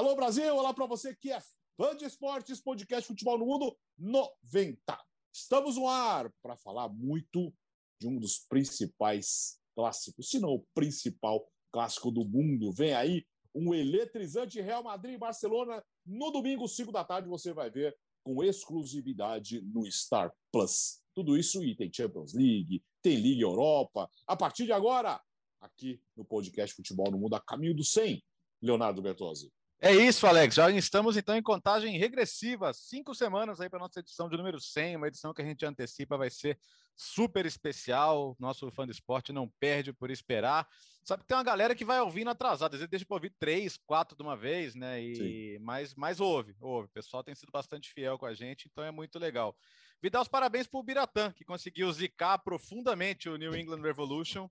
Alô Brasil, olá para você que é fã de esportes, podcast Futebol no Mundo 90. Estamos no ar para falar muito de um dos principais clássicos, se não o principal clássico do mundo. Vem aí um eletrizante Real Madrid e Barcelona no domingo, 5 da tarde, você vai ver com exclusividade no Star Plus. Tudo isso e tem Champions League, tem Liga Europa. A partir de agora, aqui no podcast Futebol no Mundo, a caminho do 100, Leonardo Bertozzi. É isso, Alex. Já estamos então em contagem regressiva. Cinco semanas aí para nossa edição de número 100, uma edição que a gente antecipa vai ser super especial. Nosso fã de esporte não perde por esperar. Sabe que tem uma galera que vai ouvindo atrasado, às vezes deixa para ouvir três, quatro de uma vez, né? E mas, mas ouve, ouve. O pessoal tem sido bastante fiel com a gente, então é muito legal. Vi dar os parabéns para o Biratã, que conseguiu zicar profundamente o New England Revolution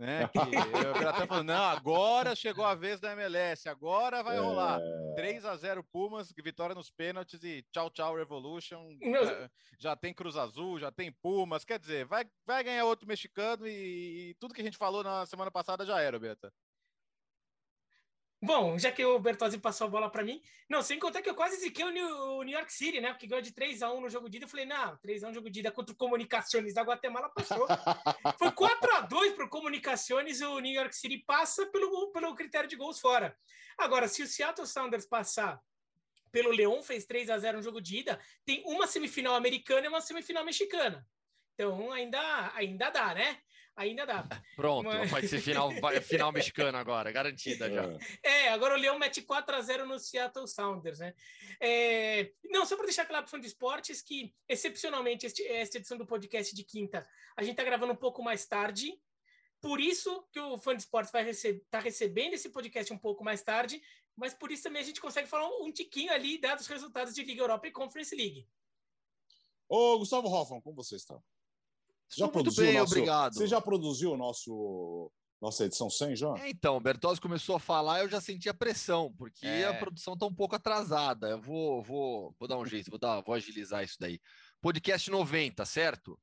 né? Que o Biratan falou: não, agora chegou a vez da MLS, agora vai rolar. 3 a 0 Pumas, vitória nos pênaltis e tchau, tchau, Revolution. Já, já, tem Cruz Azul, já tem Pumas, quer dizer, vai, vai ganhar outro mexicano e, e tudo que a gente falou na semana passada já era, Beta. Bom, já que o Bertozzi passou a bola para mim, não, sem contar que eu quase ziquei o New, York City, né? Porque ganhou de 3 a 1 no jogo de ida. Eu falei, não, 3 a 1 no jogo de ida contra o Comunicações da Guatemala passou. Foi 4 a 2 para o Comunicações, o New York City passa pelo, pelo critério de gols fora. Agora, se o Seattle Sounders passar pelo Leão, fez 3 a 0 no jogo de ida, tem uma semifinal americana e uma semifinal mexicana. Então ainda, ainda dá, né? Ainda dá. Pronto, Mas... vai ser final, final mexicano agora, garantida já. É, agora o Leão mete 4 a 0 no Seattle Sounders, né? É... Não, só para deixar claro para fã de esportes que, excepcionalmente, este, esta edição do podcast de quinta, a gente está gravando um pouco mais tarde, por isso que o fã de esportes vai receber, tá recebendo esse podcast um pouco mais tarde, mas por isso também a gente consegue falar um, um tiquinho ali, dados os resultados de Liga Europa e Conference League. Ô, Gustavo Hoffman, como você está? Já Muito bem, nosso, obrigado. Você já produziu o nosso nossa edição 100 já? É, então, o Bertozzi começou a falar, eu já senti a pressão, porque é. a produção está um pouco atrasada. Eu vou, vou, vou dar um jeito, vou, dar, vou agilizar isso daí. Podcast 90, certo?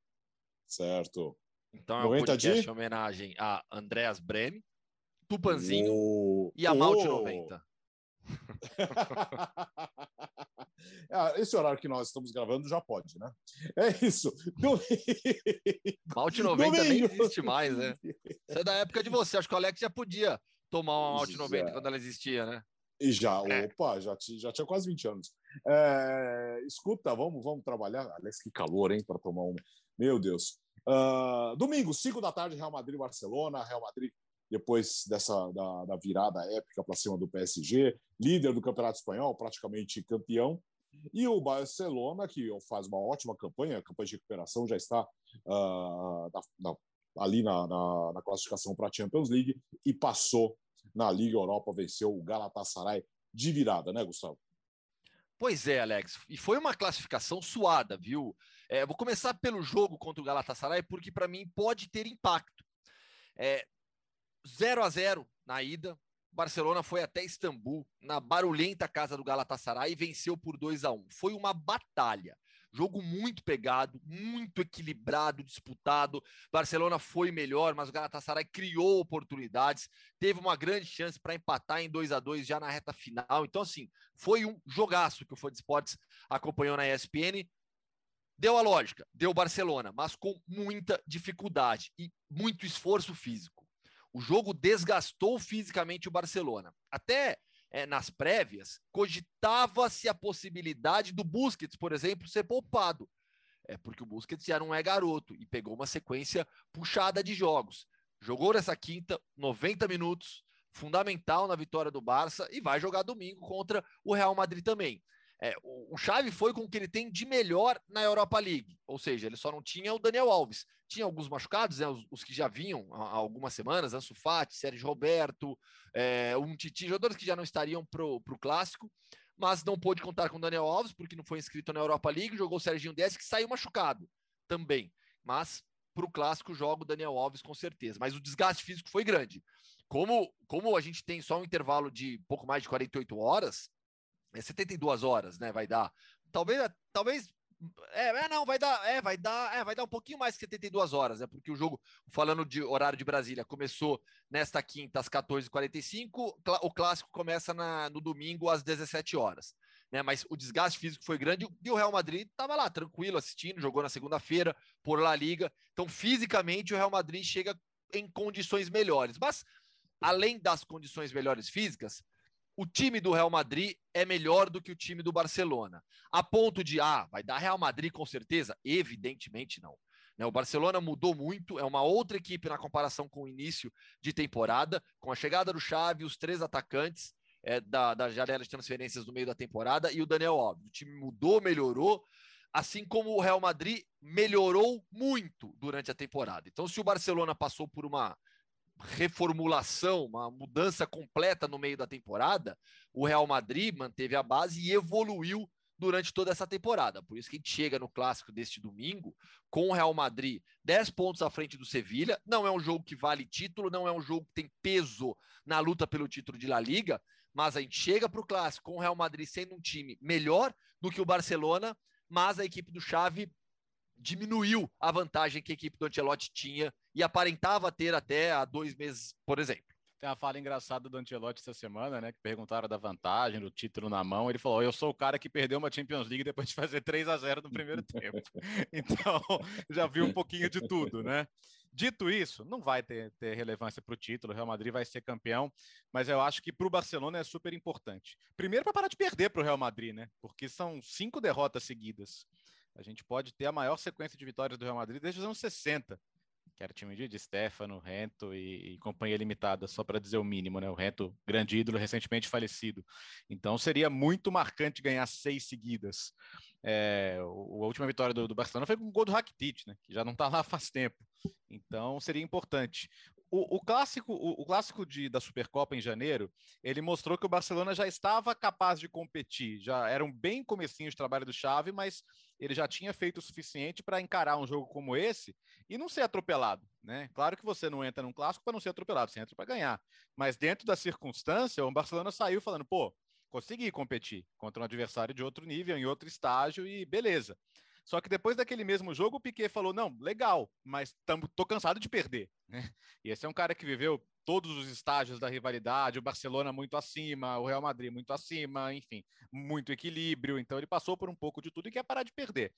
Certo. Então é um podcast de... em homenagem a Andreas Breme, Tupanzinho oh. e a Malte oh. 90. Ah, esse horário que nós estamos gravando já pode, né? É isso. Malte 90 nem existe mais, né? Isso é da época de você. Acho que o Alex já podia tomar uma Malte 90 quando ela existia, né? E já, é. opa, já, já tinha quase 20 anos. É, escuta, vamos, vamos trabalhar. Alex, que calor, hein, para tomar uma. Meu Deus. Uh, domingo, 5 da tarde, Real Madrid Barcelona. Real Madrid depois dessa da, da virada épica para cima do PSG, líder do Campeonato Espanhol, praticamente campeão. E o Barcelona, que faz uma ótima campanha, a campanha de recuperação já está uh, na, na, ali na, na, classificação para a Champions League e passou na Liga Europa, venceu o Galatasaray de virada, né, Gustavo? Pois é, Alex. E foi uma classificação suada, viu? É, vou começar pelo jogo contra o Galatasaray, porque para mim pode ter impacto. É, 0 a 0 na ida. Barcelona foi até Istambul, na barulhenta casa do Galatasaray, e venceu por 2 a 1 Foi uma batalha. Jogo muito pegado, muito equilibrado, disputado. Barcelona foi melhor, mas o Galatasaray criou oportunidades, teve uma grande chance para empatar em 2 a 2 já na reta final. Então, assim, foi um jogaço que o Fã de Esportes acompanhou na ESPN. Deu a lógica, deu Barcelona, mas com muita dificuldade e muito esforço físico. O jogo desgastou fisicamente o Barcelona. Até é, nas prévias, cogitava-se a possibilidade do Busquets, por exemplo, ser poupado. É porque o Busquets já não é garoto e pegou uma sequência puxada de jogos. Jogou nessa quinta, 90 minutos, fundamental na vitória do Barça e vai jogar domingo contra o Real Madrid também. É, o, Xavi foi com o que ele tem de melhor na Europa League, ou seja, ele só não tinha o Daniel Alves. Tinha alguns machucados, né, os, os que já vinham há, há, algumas semanas, Ansu Fati, Sérgio Roberto, é, um Titi, jogadores que já não estariam para o Clássico, mas não pôde contar com o Daniel Alves, porque não foi inscrito na Europa League, jogou o Serginho Dez, que saiu machucado também, mas para o Clássico joga o Daniel Alves com certeza, mas o desgaste físico foi grande. Como, como a gente tem só um intervalo de pouco mais de 48 horas, é 72 horas, né? Vai dar. Talvez, talvez É, é, não, vai dar, é, vai dar, é, vai dar um pouquinho mais que 72 horas, é porque o jogo, falando de horário de Brasília, começou nesta quinta às 14h45, o clássico começa na, no domingo às 17 horas. Né, mas o desgaste físico foi grande e o Real Madrid estava lá tranquilo assistindo, jogou na segunda-feira por La Liga. Então, fisicamente, o Real Madrid chega em condições melhores. Mas, além das condições melhores físicas, o time do Real Madrid é melhor do que o time do Barcelona. A ponto de, ah, vai dar Real Madrid com certeza? Evidentemente não. Né, o Barcelona mudou muito, é uma outra equipe na comparação com o início de temporada, com a chegada do Xavi, os três atacantes é, da, da janela de transferências no meio da temporada e o Daniel Alves. O time mudou, melhorou, assim como o Real Madrid melhorou muito durante a temporada. Então, se o Barcelona passou por uma reformulação, uma mudança completa no meio da temporada, o Real Madrid manteve a base e evoluiu durante toda essa temporada. Por isso que a gente chega no clássico deste domingo com o Real Madrid 10 pontos à frente do Sevilha. Não é um jogo que vale título, não é um jogo que tem peso na luta pelo título de La Liga, mas a gente chega para o clássico com o Real Madrid sendo um time melhor do que o Barcelona, mas a equipe do Xavi diminuiu a vantagem que a equipe do Ancelotti tinha e aparentava ter até há dois meses, por exemplo. Tem uma fala engraçada do Ancelotti essa semana, né? Que perguntaram da vantagem, do título na mão. Ele falou: Eu sou o cara que perdeu uma Champions League depois de fazer 3 a 0 no primeiro tempo. Então, já viu um pouquinho de tudo, né? Dito isso, não vai ter, ter relevância para o título. O Real Madrid vai ser campeão, mas eu acho que para o Barcelona é super importante. Primeiro, para parar de perder para o Real Madrid, né? Porque são cinco derrotas seguidas. A gente pode ter a maior sequência de vitórias do Real Madrid desde os anos 60 que era o time de, de Stefano, Rento e, e companhia limitada, só para dizer o mínimo, né? O Rento, grande ídolo, recentemente falecido. Então seria muito marcante ganhar seis seguidas. É, o, a última vitória do, do, Barcelona foi com o gol do Rakitic, né? Que já não está lá faz tempo. Então seria importante o, o, clássico, o, o, clássico de, da Supercopa em janeiro, ele mostrou que o Barcelona já estava capaz de competir. Já era um bem comecinho de trabalho do Xavi, mas ele já tinha feito o suficiente para encarar um jogo como esse e não ser atropelado, né? Claro que você não entra num clássico para não ser atropelado, você entra para ganhar. Mas dentro da circunstância, o Barcelona saiu falando, pô, consegui competir contra um adversário de outro nível, em outro estágio e beleza. Só que depois daquele mesmo jogo, o Piquet falou: não, legal, mas tamo, tô cansado de perder. Né? E esse é um cara que viveu todos os estágios da rivalidade, o Barcelona muito acima, o Real Madrid muito acima, enfim, muito equilíbrio. Então ele passou por um pouco de tudo e quer parar de perder.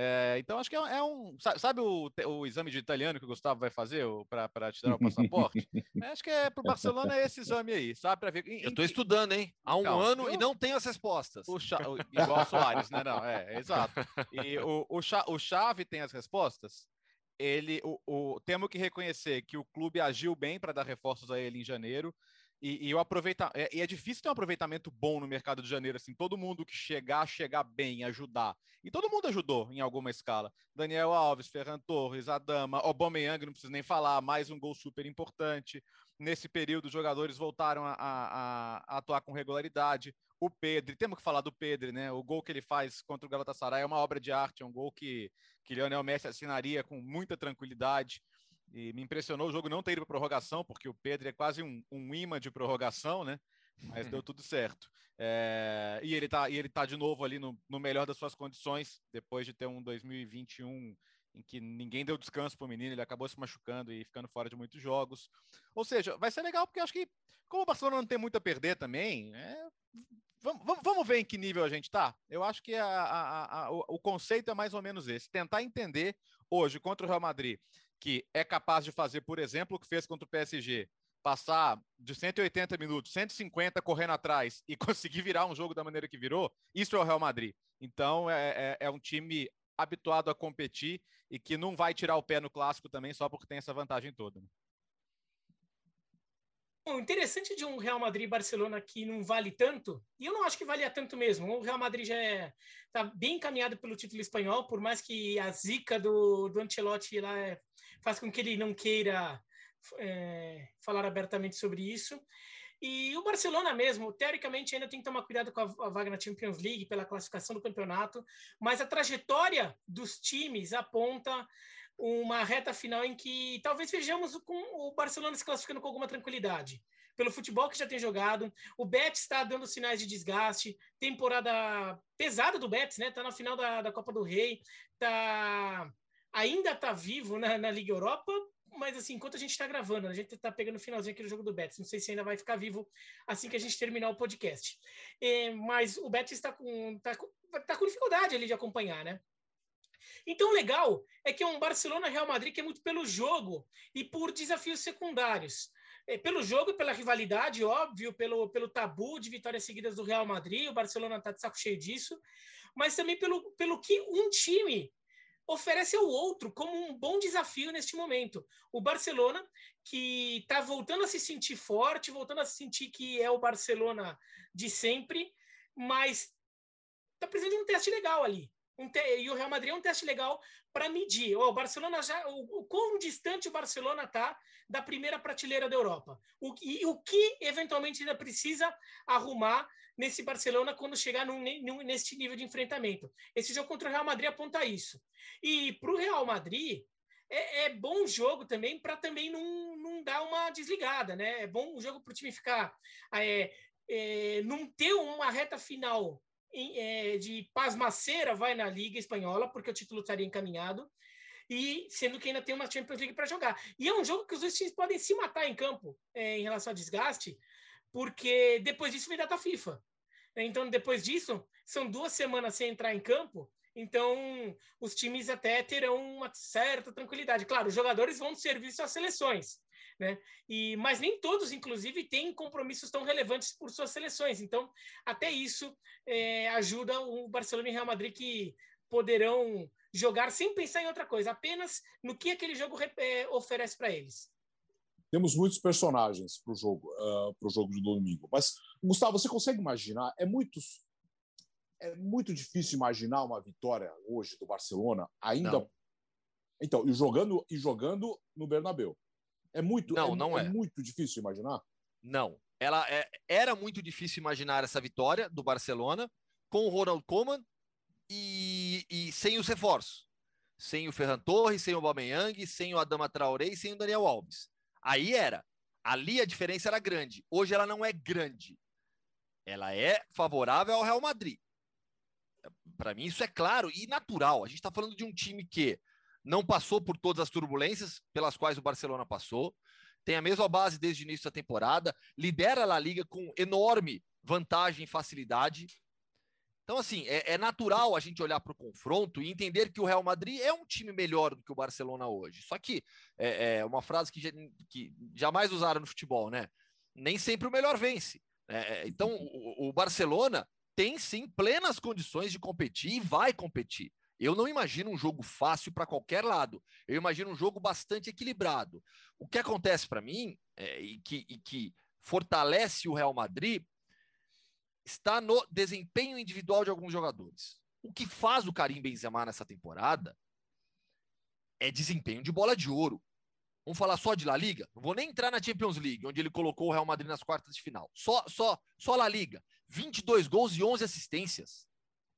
É, então, acho que é, é um. Sabe o, o, exame de italiano que o Gustavo vai fazer para te dar o passaporte? É, acho que é para o Barcelona é esse exame aí, sabe? Para ver. Em, eu estou estudando, hein? Há um então, ano eu... e não tenho as respostas. O Cha... Igual o Soares, né? Não, é, é exato. E o, o, Cha... o Chave tem as respostas. Ele, o, o, temos que reconhecer que o clube agiu bem para dar reforços a ele em janeiro. E, e o aproveitar, é, é difícil ter um aproveitamento bom no mercado de janeiro, assim, todo mundo que chegar, chegar bem, ajudar. E todo mundo ajudou em alguma escala. Daniel Alves, Ferran Torres, Adama, Aubameyang, não preciso nem falar, mais um gol super importante. Nesse período, os jogadores voltaram a, a, a atuar com regularidade. O Pedro, temos que falar do Pedro, né? O gol que ele faz contra o Galatasaray é uma obra de arte, é um gol que, que Lionel Messi assinaria com muita tranquilidade. E me impressionou o jogo não ter ido para prorrogação, porque o Pedro é quase um, um imã de prorrogação, né? Mas deu tudo certo. É, e ele está tá de novo ali no, no melhor das suas condições, depois de ter um 2021 em que ninguém deu descanso para o menino, ele acabou se machucando e ficando fora de muitos jogos. Ou seja, vai ser legal, porque acho que, como o Barcelona não tem muito a perder também, é, vamos, vamos ver em que nível a gente está. Eu acho que a, a, a, o conceito é mais ou menos esse: tentar entender hoje contra o Real Madrid que é capaz de fazer, por exemplo, o que fez contra o PSG, passar de 180 minutos, 150 correndo atrás e conseguir virar um jogo da maneira que virou, isso é o Real Madrid. Então é, é, é um time habituado a competir e que não vai tirar o pé no clássico também só porque tem essa vantagem toda. O interessante de um Real Madrid e Barcelona que não vale tanto, e eu não acho que valia tanto mesmo. O Real Madrid já está é, tá bem encaminhado pelo título espanhol, por mais que a zica do, do Ancelotti lá é, faz com que ele não queira é, falar abertamente sobre isso. E o Barcelona mesmo, teoricamente, ainda tem que tomar cuidado com a, a vaga na Champions League pela classificação do campeonato, mas a trajetória dos times aponta uma reta final em que talvez vejamos com o Barcelona se classificando com alguma tranquilidade. Pelo futebol que já tem jogado, o Betis está dando sinais de desgaste, temporada pesada do Betis, né? Tá na final da, da Copa do Rei, tá ainda tá vivo na, na Liga Europa, mas assim, enquanto a gente está gravando, a gente está pegando o finalzinho aqui do jogo do Betis. Não sei se ainda vai ficar vivo assim que a gente terminar o podcast. É, mas o Betis está com, tá com, tá com dificuldade ali de acompanhar, né? Então, legal é que é um Barcelona-Real Madrid que é muito pelo jogo e por desafios secundários. É, pelo jogo, pela rivalidade, óbvio, pelo, pelo tabu de vitórias seguidas do Real Madrid, o Barcelona está de saco cheio disso, mas também pelo, pelo que um time oferece ao outro como um bom desafio neste momento. O Barcelona, que está voltando a se sentir forte, voltando a se sentir que é o Barcelona de sempre, mas está precisando de um teste legal ali. Um te... E o Real Madrid é um teste legal para medir. o Barcelona já, o, o quão distante o Barcelona está da primeira prateleira da Europa. O, e o que eventualmente ainda precisa arrumar nesse Barcelona quando chegar num, num, nesse nível de enfrentamento. Esse jogo contra o Real Madrid aponta isso. E para o Real Madrid, é, é, bom jogo também para também não, não dar uma desligada, né? É bom o jogo para o time ficar. É, é, não ter uma reta final de pasmaceira vai na Liga Espanhola, porque o título estaria encaminhado, e sendo que ainda tem uma Champions League para jogar. E é um jogo que os dois times podem se matar em campo é, em relação ao desgaste, porque depois disso vem data FIFA. Então, depois disso, são duas semanas sem entrar em campo, então os times até terão uma certa tranquilidade. Claro, os jogadores vão servir suas seleções, né? E, mas nem todos, inclusive, têm compromissos tão relevantes por suas seleções. Então, até isso é, ajuda o Barcelona e Real Madrid que poderão jogar sem pensar em outra coisa, apenas no que aquele jogo é, oferece para eles. Temos muitos personagens para o jogo, uh, pro jogo de domingo. Mas, Gustavo, você consegue imaginar? É muito, é muito difícil imaginar uma vitória hoje do Barcelona, ainda. Não. Então, e jogando, e jogando no Bernabéu. É muito, não, é, não é, é. muito difícil imaginar? Não. Ela é, era muito difícil imaginar essa vitória do Barcelona com o Ronald Koeman e, e sem os reforços. Sem o Ferran Torres, sem o Aubameyang, sem o Adama Traoré e sem o Daniel Alves. Aí era. Ali a diferença era grande. Hoje ela não é grande. Ela é favorável ao Real Madrid. Para mim, isso é claro e natural. A gente está falando de um time que não passou por todas as turbulências pelas quais o Barcelona passou, tem a mesma base desde o início da temporada, lidera a La Liga com enorme vantagem e facilidade. Então, assim, é, é natural a gente olhar para o confronto e entender que o Real Madrid é um time melhor do que o Barcelona hoje. Só que é, é uma frase que, que, jamais usaram no futebol, né? Nem sempre o melhor vence. É, é, então, o, o Barcelona tem sim plenas condições de competir e vai competir. Eu não imagino um jogo fácil para qualquer lado. Eu imagino um jogo bastante equilibrado. O que acontece para mim é, e, que, e que fortalece o Real Madrid está no desempenho individual de alguns jogadores. O que faz o Karim Benzema nessa temporada é desempenho de bola de ouro. Vamos falar só de La Liga? Não vou nem entrar na Champions League, onde ele colocou o Real Madrid nas quartas de final. Só, só, só La Liga. 22 gols e 11 assistências.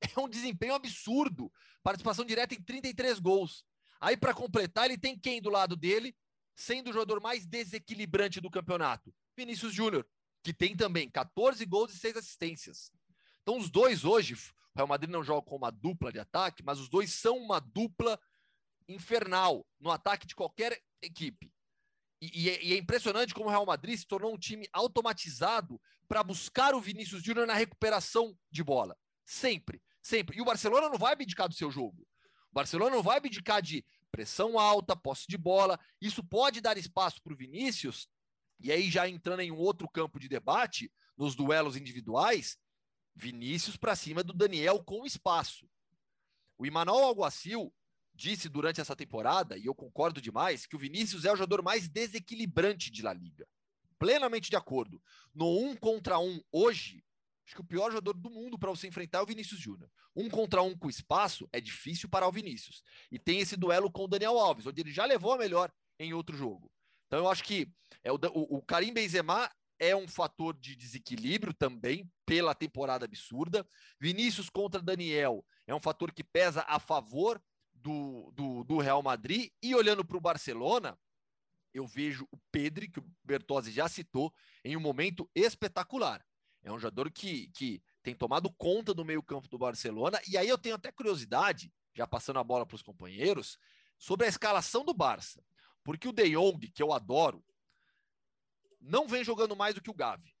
É um desempenho absurdo. Participação direta em 33 gols. Aí, para completar, ele tem quem do lado dele, sendo o jogador mais desequilibrante do campeonato? Vinícius Júnior, que tem também 14 gols e 6 assistências. Então, os dois hoje, o Real Madrid não joga com uma dupla de ataque, mas os dois são uma dupla infernal no ataque de qualquer equipe. E, e, é, é impressionante como o Real Madrid se tornou um time automatizado para buscar o Vinícius Júnior na recuperação de bola. Sempre. Sempre. E o Barcelona não vai abdicar do seu jogo. O Barcelona não vai abdicar de pressão alta, posse de bola. Isso pode dar espaço para o Vinícius. E aí, já entrando em um outro campo de debate, nos duelos individuais, Vinícius para cima do Daniel com espaço. O Imanol Alguacil disse durante essa temporada, e eu concordo demais, que o Vinícius é o jogador mais desequilibrante de La Liga. Plenamente de acordo. No um contra um hoje, Acho que o pior jogador do mundo para você enfrentar é o Vinícius Júnior. Um contra um com espaço é difícil parar o Vinícius. E tem esse duelo com o Daniel Alves, onde ele já levou a melhor em outro jogo. Então eu acho que é o, o, o Karim Benzema é um fator de desequilíbrio também pela temporada absurda. Vinícius contra Daniel é um fator que pesa a favor do, do, do Real Madrid. E olhando para o Barcelona, eu vejo o Pedri, que o Bertozzi já citou, em um momento espetacular. É um jogador que, que tem tomado conta do meio-campo do Barcelona. E aí eu tenho até curiosidade, já passando a bola para os companheiros, sobre a escalação do Barça. Porque o De Jong, que eu adoro, não vem jogando mais do que o Gavi.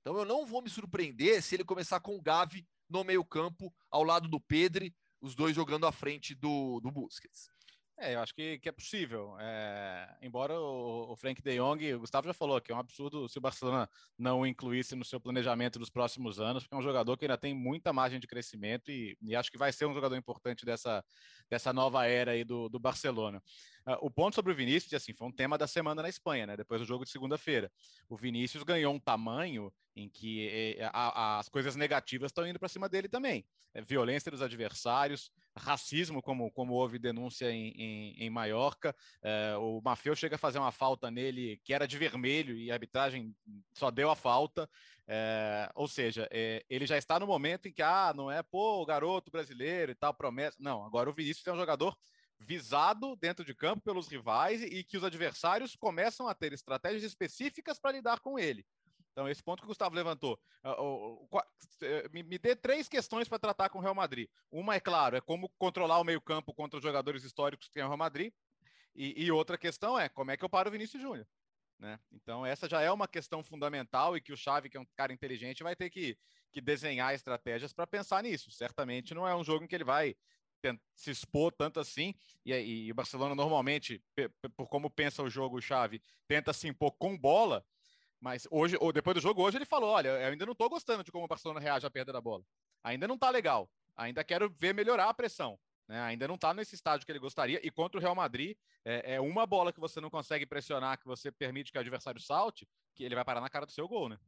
Então eu não vou me surpreender se ele começar com o Gavi no meio-campo, ao lado do Pedri, os dois jogando à frente do, do Busquets. É, eu acho que, que é possível. É, embora o, o, Frank de Jong, o Gustavo já falou que é um absurdo se o Barcelona não o incluísse no seu planejamento dos próximos anos, porque é um jogador que ainda tem muita margem de crescimento e, e acho que vai ser um jogador importante dessa, dessa nova era aí do, do Barcelona. Uh, o ponto sobre o Vinícius, assim, foi um tema da semana na Espanha, né? Depois do jogo de segunda-feira. O Vinícius ganhou um tamanho em que eh, a, as coisas negativas estão indo para cima dele também. É, violência dos adversários, racismo, como, como houve denúncia em, em, em Maiorca. É, o Mafeu chega a fazer uma falta nele que era de vermelho e a arbitragem só deu a falta. É, ou seja, é, ele já está no momento em que, ah, não é, pô, garoto brasileiro e tal, promessa. Não, agora o Vinícius é um jogador visado dentro de campo pelos rivais e que os adversários começam a ter estratégias específicas para lidar com ele. Então, esse ponto que o Gustavo levantou. Ah, eh, me dê três questões para tratar com o Real Madrid. Uma, é claro, é como controlar o meio-campo contra os jogadores históricos que tem o Real Madrid. E, e, outra questão é como é que eu paro o Vinícius Júnior. Né? Então, essa já é uma questão fundamental e que o Xavi, que é um cara inteligente, vai ter que, que desenhar estratégias para pensar nisso. Certamente não é um jogo em que ele vai se expor tanto assim, e, e o Barcelona normalmente, por como pensa o jogo, Xavi, tenta se impor com bola, mas hoje, ou depois do jogo, hoje ele falou: olha, eu ainda não estou gostando de como o Barcelona reage à perda da bola. Ainda não está legal. Ainda quero ver melhorar a pressão. Né? Ainda não está nesse estágio que ele gostaria. E contra o Real Madrid, é, é, uma bola que você não consegue pressionar, que você permite que o adversário salte, que ele vai parar na cara do seu gol, né?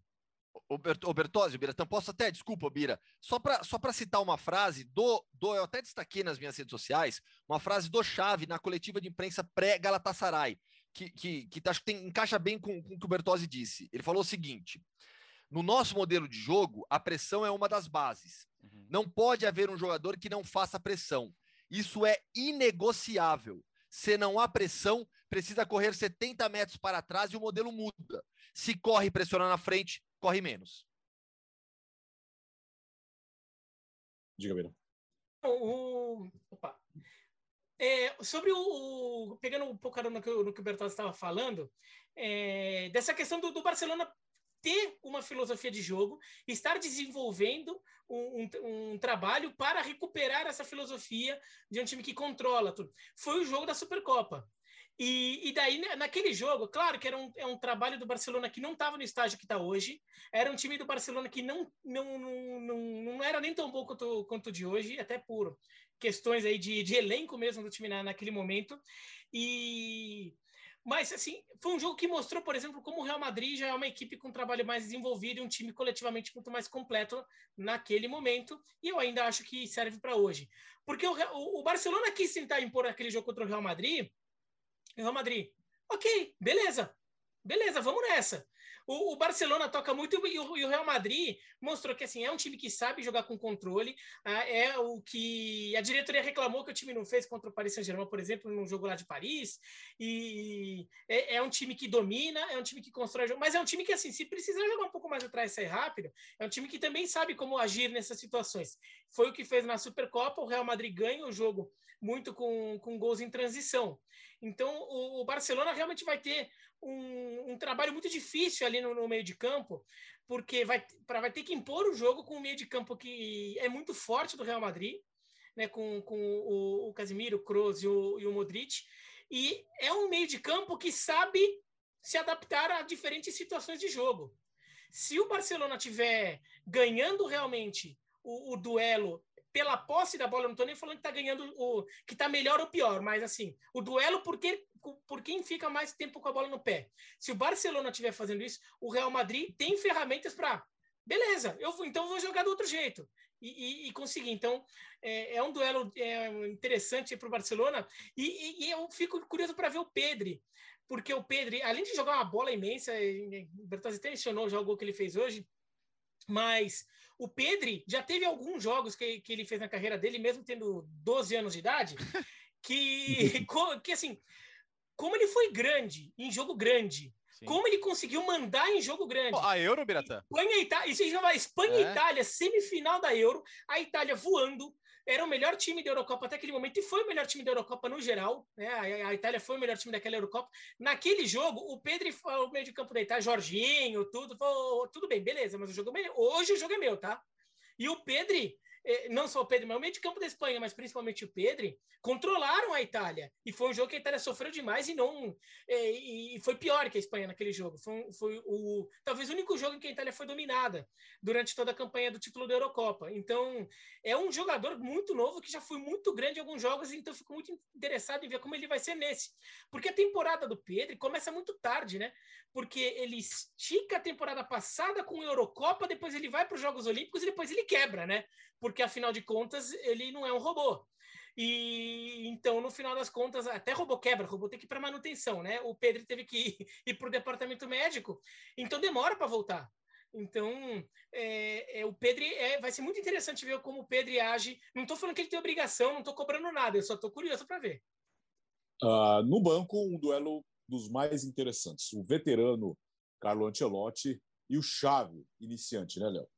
O, Bert, o Bertozzi, Bira, então posso até, desculpa, Bira, só para só citar uma frase do, do, eu até destaquei nas minhas redes sociais, uma frase do Chave na coletiva de imprensa pré-Galatasaray que, que, que acho que tem, encaixa bem com, com o que o Bertozzi disse. Ele falou o seguinte: no nosso modelo de jogo, a pressão é uma das bases. Uhum. Não pode haver um jogador que não faça pressão. Isso é inegociável. Se não há pressão, precisa correr 70 metros para trás e o modelo muda. Se corre pressionando na frente, corre menos. Diga, Beira. O, opa, é, sobre o, o, Pegando um pouco no que, no que o Bertozzi estava falando, é, dessa questão do, do, Barcelona ter uma filosofia de jogo, estar desenvolvendo um, um, um, trabalho para recuperar essa filosofia de um time que controla tudo. Foi o jogo da Supercopa. E, e, daí, né, naquele jogo, claro que era um, é um trabalho do Barcelona que não estava no estágio que está hoje, era um time do Barcelona que não, não, não, não, não era nem tão bom quanto, quanto o de hoje, até por questões aí de, de elenco mesmo do time na, naquele momento. E mas assim, foi um jogo que mostrou, por exemplo, como o Real Madrid já é uma equipe com um trabalho mais desenvolvido e um time coletivamente muito mais completo naquele momento, e eu ainda acho que serve para hoje. Porque o, o, Barcelona quis tentar impor aquele jogo contra o Real Madrid, o Real Madrid, ok, beleza, beleza, vamos nessa. O, o, Barcelona toca muito e o, e o, Real Madrid mostrou que assim é um time que sabe jogar com controle. Ah, é o que a diretoria reclamou que o time não fez contra o Paris Saint-Germain, por exemplo, no jogo lá de Paris. E é, é, um time que domina, é um time que constrói jogo, mas é um time que assim, se precisar jogar um pouco mais atrás e sair rápido, é um time que também sabe como agir nessas situações. Foi o que fez na Supercopa. O Real Madrid ganha o jogo muito com, com gols em transição. Então, o, o Barcelona realmente vai ter um, um trabalho muito difícil ali no, no, meio de campo, porque vai, pra, vai ter que impor o jogo com um meio de campo que é muito forte do Real Madrid, né, com, com o, o Casemiro, o Kroos e o, e o Modric, e é um meio de campo que sabe se adaptar a diferentes situações de jogo. Se o Barcelona tiver ganhando realmente o, o duelo pela posse da bola, não estou nem falando que está ganhando o que está melhor ou pior, mas assim, o duelo porque por quem fica mais tempo com a bola no pé. Se o Barcelona estiver fazendo isso, o Real Madrid tem ferramentas para. Beleza, eu vou, então eu vou jogar do outro jeito. E, e, e conseguir. Então, é, é um duelo é, interessante para o Barcelona. E, e, eu fico curioso para ver o Pedri, porque o Pedri, além de jogar uma bola imensa, o Bertazzi até mencionou o gol que ele fez hoje, Mas o Pedri já teve alguns jogos que, que ele fez na carreira dele, mesmo tendo 12 anos de idade, que, que assim, como ele foi grande, em jogo grande, Sim. como ele conseguiu mandar em jogo grande. a Euro, Biratã? Espanha e Itália, isso chama Espanha e é. Itália, semifinal da Euro, a Itália voando, era o melhor time da Eurocopa até aquele momento e foi o melhor time da Eurocopa no geral. Né? A, Itália foi o melhor time daquela Eurocopa. Naquele jogo, o Pedro o meio de campo da Itália, Jorginho, tudo, foi, tudo bem, beleza, mas o jogo é meu. Hoje o jogo é meu, tá? E o Pedro não só o Pedro, mas o meio de campo da Espanha, mas principalmente o Pedro, controlaram a Itália. E foi um jogo que a Itália sofreu demais e não é, e foi pior que a Espanha naquele jogo. Foi, foi o talvez o único jogo em que a Itália foi dominada durante toda a campanha do título da Eurocopa. Então, é um jogador muito novo que já foi muito grande em alguns jogos, então fico muito interessado em ver como ele vai ser nesse. Porque a temporada do Pedro começa muito tarde, né? Porque ele estica a temporada passada com a Eurocopa, depois ele vai para os Jogos Olímpicos e depois ele quebra, né? Porque afinal de contas, ele não é um robô. E então, no final das contas, até robô quebra, robô tem que ir para manutenção, né? O Pedro teve que ir, ir para o departamento médico, então demora para voltar. Então, é, é, o Pedro é, vai ser muito interessante ver como o Pedro age. Não estou falando que ele tem obrigação, não estou cobrando nada, eu só estou curioso para ver. Uh, no banco, um duelo dos mais interessantes: o veterano Carlo Ancelotti e o chave iniciante, né, Léo?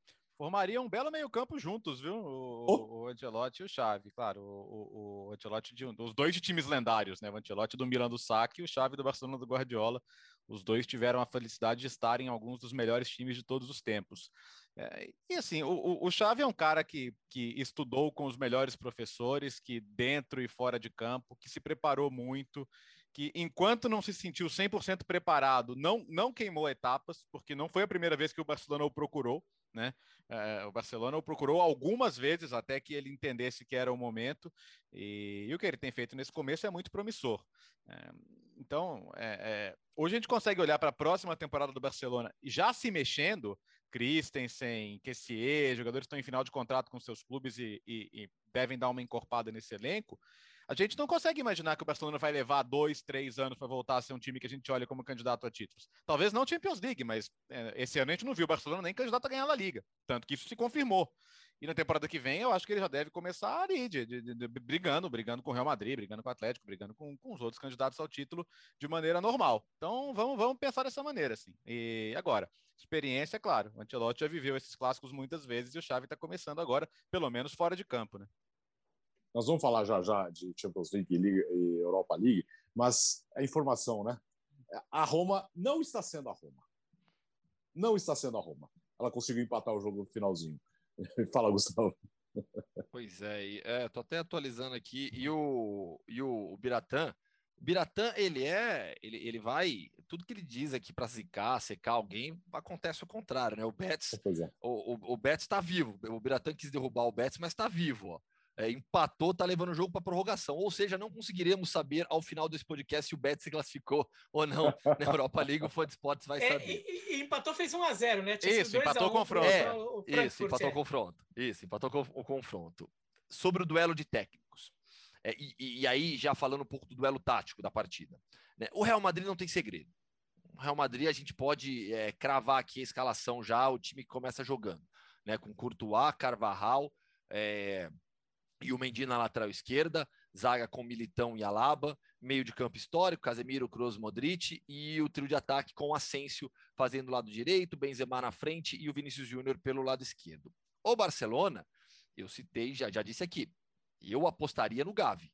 Formaria um belo meio-campo juntos, viu? O, oh. o Ancelotti e o Xavi, claro. O, o, o Ancelotti de os dois de times lendários, né? O Ancelotti do Milan do Saque e o Xavi do Barcelona do Guardiola. Os dois tiveram a felicidade de estarem em alguns dos melhores times de todos os tempos. É, e assim, o, o Xavi é um cara que, que estudou com os melhores professores, que dentro e fora de campo, que se preparou muito, que enquanto não se sentiu 100% preparado, não, não queimou etapas, porque não foi a primeira vez que o Barcelona o procurou né? É, o Barcelona o procurou algumas vezes até que ele entendesse que era o momento, e, e o que ele tem feito nesse começo é muito promissor. É, então, é, hoje a gente consegue olhar para a próxima temporada do Barcelona já se mexendo, Christensen, Kessier, jogadores estão em final de contrato com seus clubes e, e, e devem dar uma encorpada nesse elenco. A gente não consegue imaginar que o Barcelona vai levar dois, três anos para voltar a ser um time que a gente olha como candidato a títulos. Talvez não Champions League, mas é, esse ano a gente não viu o Barcelona nem candidato a ganhar a Liga. Tanto que isso se confirmou. E na temporada que vem, eu acho que ele já deve começar ali, de, de, de, brigando, brigando com o Real Madrid, brigando com o Atlético, brigando com, com, os outros candidatos ao título de maneira normal. Então, vamos, vamos pensar dessa maneira, assim. E agora, experiência, é claro. O Ancelotti já viveu esses clássicos muitas vezes e o Xavi está começando agora, pelo menos fora de campo, né? Nós vamos falar já já de Champions League e Europa League, mas a informação, né? A Roma não está sendo a Roma. Não está sendo a Roma. Ela conseguiu empatar o jogo no finalzinho. Fala, Gustavo. Pois é, é tô até atualizando aqui. E o, e o, o Biratã, o Biratã, ele é, ele, ele vai, tudo que ele diz aqui para zicar, secar alguém, acontece o contrário, né? O Betis, é. o, o, o Betis está vivo. O Biratã quis derrubar o Betis, mas está vivo, ó é, empatou, tá levando o jogo para prorrogação. Ou seja, não conseguiremos saber ao final desse podcast se o Bet se classificou ou não na Europa League. O Fã Sports vai é, saber. E, e, empatou, fez 1 a 0 né? Tinha isso, empatou o confronto. É, o isso, empatou o confronto. Isso, empatou o confronto. Sobre o duelo de técnicos. É, e, e, aí, já falando um pouco do duelo tático da partida. Né? O Real Madrid não tem segredo. O Real Madrid, a gente pode é, cravar aqui a escalação já, o time que começa jogando. Né? Com Courtois, Carvajal, é, e o Mendy na lateral esquerda, zaga com Militão e Alaba, meio de campo histórico, Casemiro, Kroos, Modric e o trio de ataque com Asensio fazendo o lado direito, Benzema na frente e o Vinícius Júnior pelo lado esquerdo. O Barcelona, eu citei, já, já disse aqui, eu apostaria no Gavi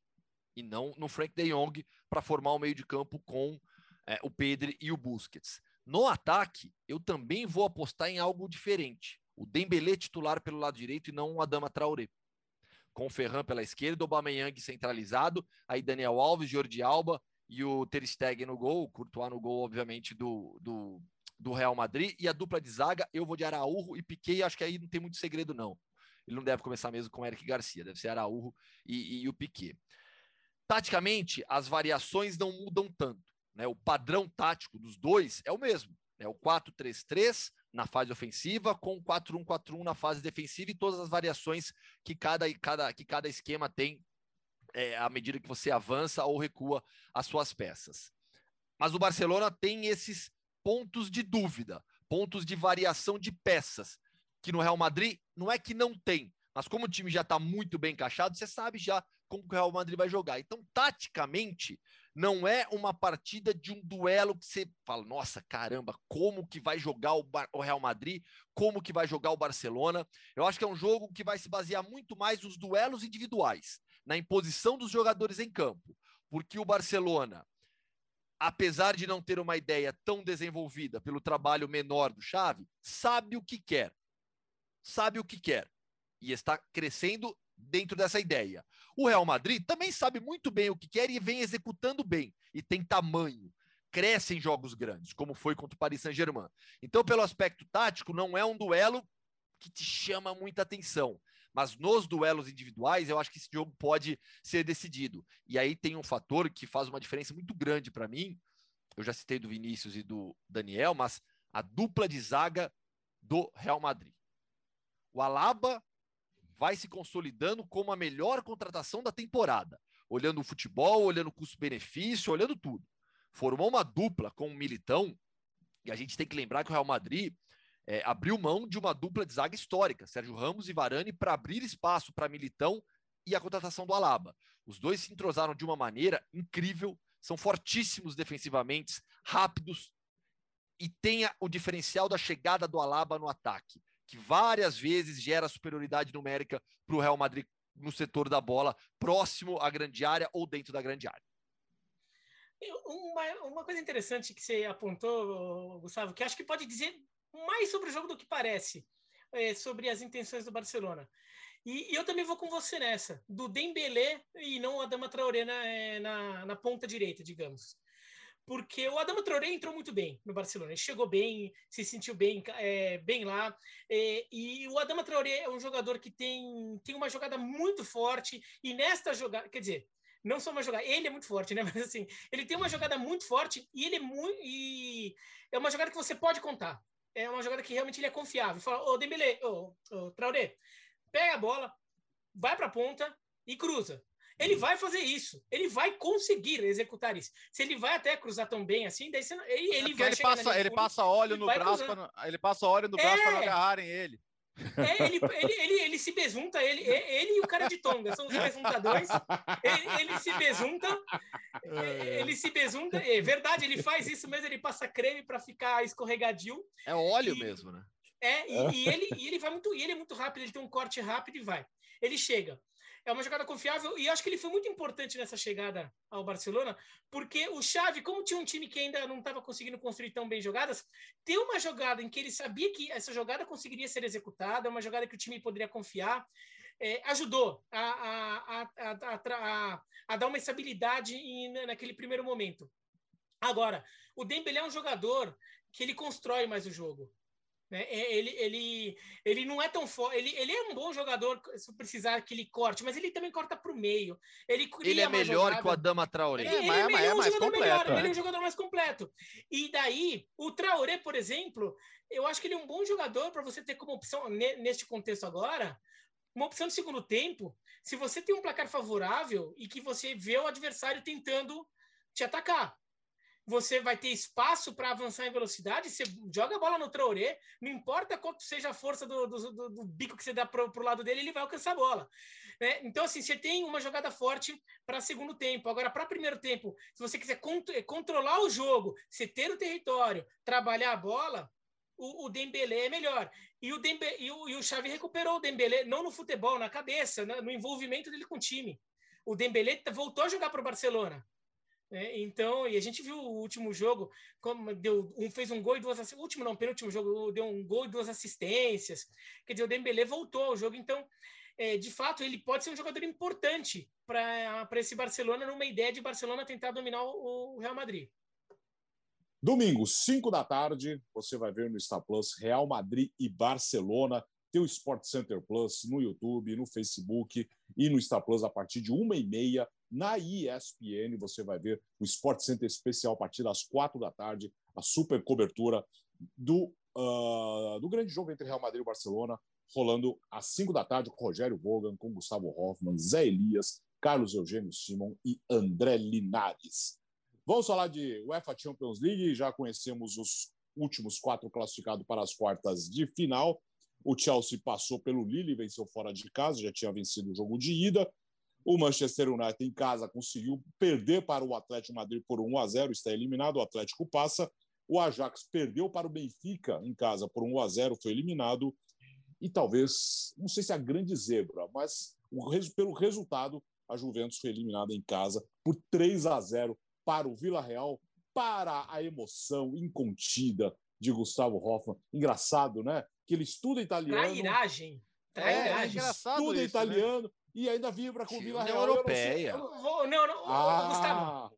e não no Frank de Jong para formar o meio de campo com é, o Pedro e o Busquets. No ataque, eu também vou apostar em algo diferente. O Dembélé titular pelo lado direito e não o Adama Traoré com o Ferran pela esquerda, o Aubameyang centralizado, aí Daniel Alves, Jordi Alba e o Ter Stegen no gol, o Courtois no gol, obviamente, do, do, do Real Madrid, e a dupla de zaga, eu vou de Araújo e Piquet, acho que aí não tem muito segredo não. Ele não deve começar mesmo com o Eric Garcia, deve ser Araújo e, e o Piquet. Taticamente, as variações não mudam tanto. Né? O padrão tático dos dois é o mesmo. Né? O 4-3-3, na fase ofensiva, com 4-1-4-1 na fase defensiva e todas as variações que cada, cada, que cada esquema tem é, à medida que você avança ou recua as suas peças. Mas o Barcelona tem esses pontos de dúvida, pontos de variação de peças, que no Real Madrid não é que não tem, mas como o time já está muito bem encaixado, você sabe já como o Real Madrid vai jogar. Então, taticamente, não é uma partida de um duelo que você fala, nossa, caramba, como que vai jogar o, o, Real Madrid, como que vai jogar o Barcelona. Eu acho que é um jogo que vai se basear muito mais nos duelos individuais, na imposição dos jogadores em campo, porque o Barcelona, apesar de não ter uma ideia tão desenvolvida pelo trabalho menor do Xavi, sabe o que quer. Sabe o que quer. E está crescendo dentro dessa ideia. O Real Madrid também sabe muito bem o que quer e vem executando bem e tem tamanho. Cresce em jogos grandes, como foi contra o Paris Saint-Germain. Então, pelo aspecto tático, não é um duelo que te chama muita atenção. Mas nos duelos individuais, eu acho que esse jogo pode ser decidido. E aí tem um fator que faz uma diferença muito grande para mim. Eu já citei do Vinícius e do Daniel, mas a dupla de zaga do Real Madrid. O Alaba vai se consolidando como a melhor contratação da temporada, olhando o futebol, olhando o custo-benefício, olhando tudo. Formou uma dupla com o Militão, e a gente tem que lembrar que o Real Madrid é, abriu mão de uma dupla de zaga histórica, Sérgio Ramos e Varane, para abrir espaço para Militão e a contratação do Alaba. Os dois se entrosaram de uma maneira incrível, são fortíssimos defensivamente, rápidos, e tem o diferencial da chegada do Alaba no ataque que várias vezes gera superioridade numérica para o Real Madrid no setor da bola, próximo à grande área ou dentro da grande área. Uma, uma coisa interessante que você apontou, Gustavo, que acho que pode dizer mais sobre o jogo do que parece, é, sobre as intenções do Barcelona. E, e, eu também vou com você nessa, do Dembélé e não a Dama Traoré na, é, na, na ponta direita, digamos porque o Adama Traoré entrou muito bem no Barcelona. Ele chegou bem, se sentiu bem, é, bem lá. É, e o Adama Traoré é um jogador que tem, tem uma jogada muito forte. E nesta jogada, quer dizer, não só uma jogada, ele é muito forte, né? Mas assim, ele tem uma jogada muito forte e ele é muito. E é uma jogada que você pode contar. É uma jogada que realmente ele é confiável. Fala, ô Dembele, ô, ô Traoré, pega a bola, vai para a ponta e cruza. Ele vai fazer isso. Ele vai conseguir executar isso. Se ele vai até cruzar tão bem assim, daí você, ele, ele é vai ele passa, ele passa óleo no braço, pra, ele passa óleo no braço é. para não agarrarem ele. É, ele, ele, ele, ele, se besunta, ele, ele e o cara de tonga são os besuntadores. Ele, ele se besunta, é. ele se besunta. É verdade, ele faz isso mesmo, ele passa creme para ficar escorregadio. É óleo e, mesmo, né? É, e, e, ele, e ele vai muito, e ele é muito rápido, ele tem um corte rápido e vai. Ele chega é uma jogada confiável e acho que ele foi muito importante nessa chegada ao Barcelona, porque o Xavi, como tinha um time que ainda não estava conseguindo construir tão bem jogadas, ter uma jogada em que ele sabia que essa jogada conseguiria ser executada, uma jogada que o time poderia confiar, é, ajudou a, a, a, a, a dar uma estabilidade em, naquele primeiro momento. Agora, o Dembélé é um jogador que ele constrói mais o jogo. Né? É, ele, ele, ele não é tão forte. Ele, ele é um bom jogador se precisar que ele corte, mas ele também corta para o meio. Ele, ele é melhor jogada. que o Adama Traoré. Ele, é, ele, é, ele é, é um mais completo. Melhor, né? Ele é um jogador mais completo. E daí, o Traoré, por exemplo, eu acho que ele é um bom jogador para você ter como opção, neste contexto agora, uma opção de segundo tempo. Se você tem um placar favorável e que você vê o adversário tentando te atacar você vai ter espaço para avançar em velocidade, você joga a bola no Traoré, não importa quanto seja a força do, do, do, do bico que você dá para o lado dele, ele vai alcançar a bola. Né? Então, assim, você tem uma jogada forte para segundo tempo. Agora, para primeiro tempo, se você quiser cont controlar o jogo, você ter o território, trabalhar a bola, o, o Dembélé é melhor. E o, Dembe, e, o, e o Xavi recuperou o Dembélé, não no futebol, na cabeça, no envolvimento dele com o time. O Dembélé voltou a jogar para o Barcelona. É, então, e a gente viu o último jogo, como deu um, fez um gol e duas o último não, penúltimo jogo, deu um gol e duas assistências. Quer dizer, o Dembélé voltou ao jogo, então, é, de fato, ele pode ser um jogador importante para esse Barcelona, numa ideia de Barcelona tentar dominar o, o Real Madrid. Domingo, 5 da tarde, você vai ver no Star Plus Real Madrid e Barcelona. Tem o Sport Center Plus no YouTube, no Facebook e no Star Plus a partir de uma e meia na ESPN você vai ver o Sport Center especial a partir das quatro da tarde, a super cobertura do, uh, do grande jogo entre Real Madrid e Barcelona, rolando às cinco da tarde com Rogério Vogan, com Gustavo Hoffman, Zé Elias, Carlos Eugênio Simon e André Linares. Vamos falar de UEFA Champions League, já conhecemos os últimos quatro classificados para as quartas de final. O Chelsea passou pelo Lille, venceu fora de casa, já tinha vencido o jogo de ida. O Manchester United em casa conseguiu perder para o Atlético Madrid por 1 a 0, está eliminado, o Atlético passa. O Ajax perdeu para o Benfica em casa por 1 a 0, foi eliminado. E talvez, não sei se é a grande zebra, mas pelo resultado, a Juventus foi eliminada em casa por 3 a 0 para o Vila Real, para a emoção incontida de Gustavo Hoffmann. Engraçado, né? Que ele estuda italiano. Trairagem. É, é engraçado estuda isso, né? italiano né? E ainda vibra com o Vila Real. Europeia. Eu não, vou, não, não ah. Gustavo.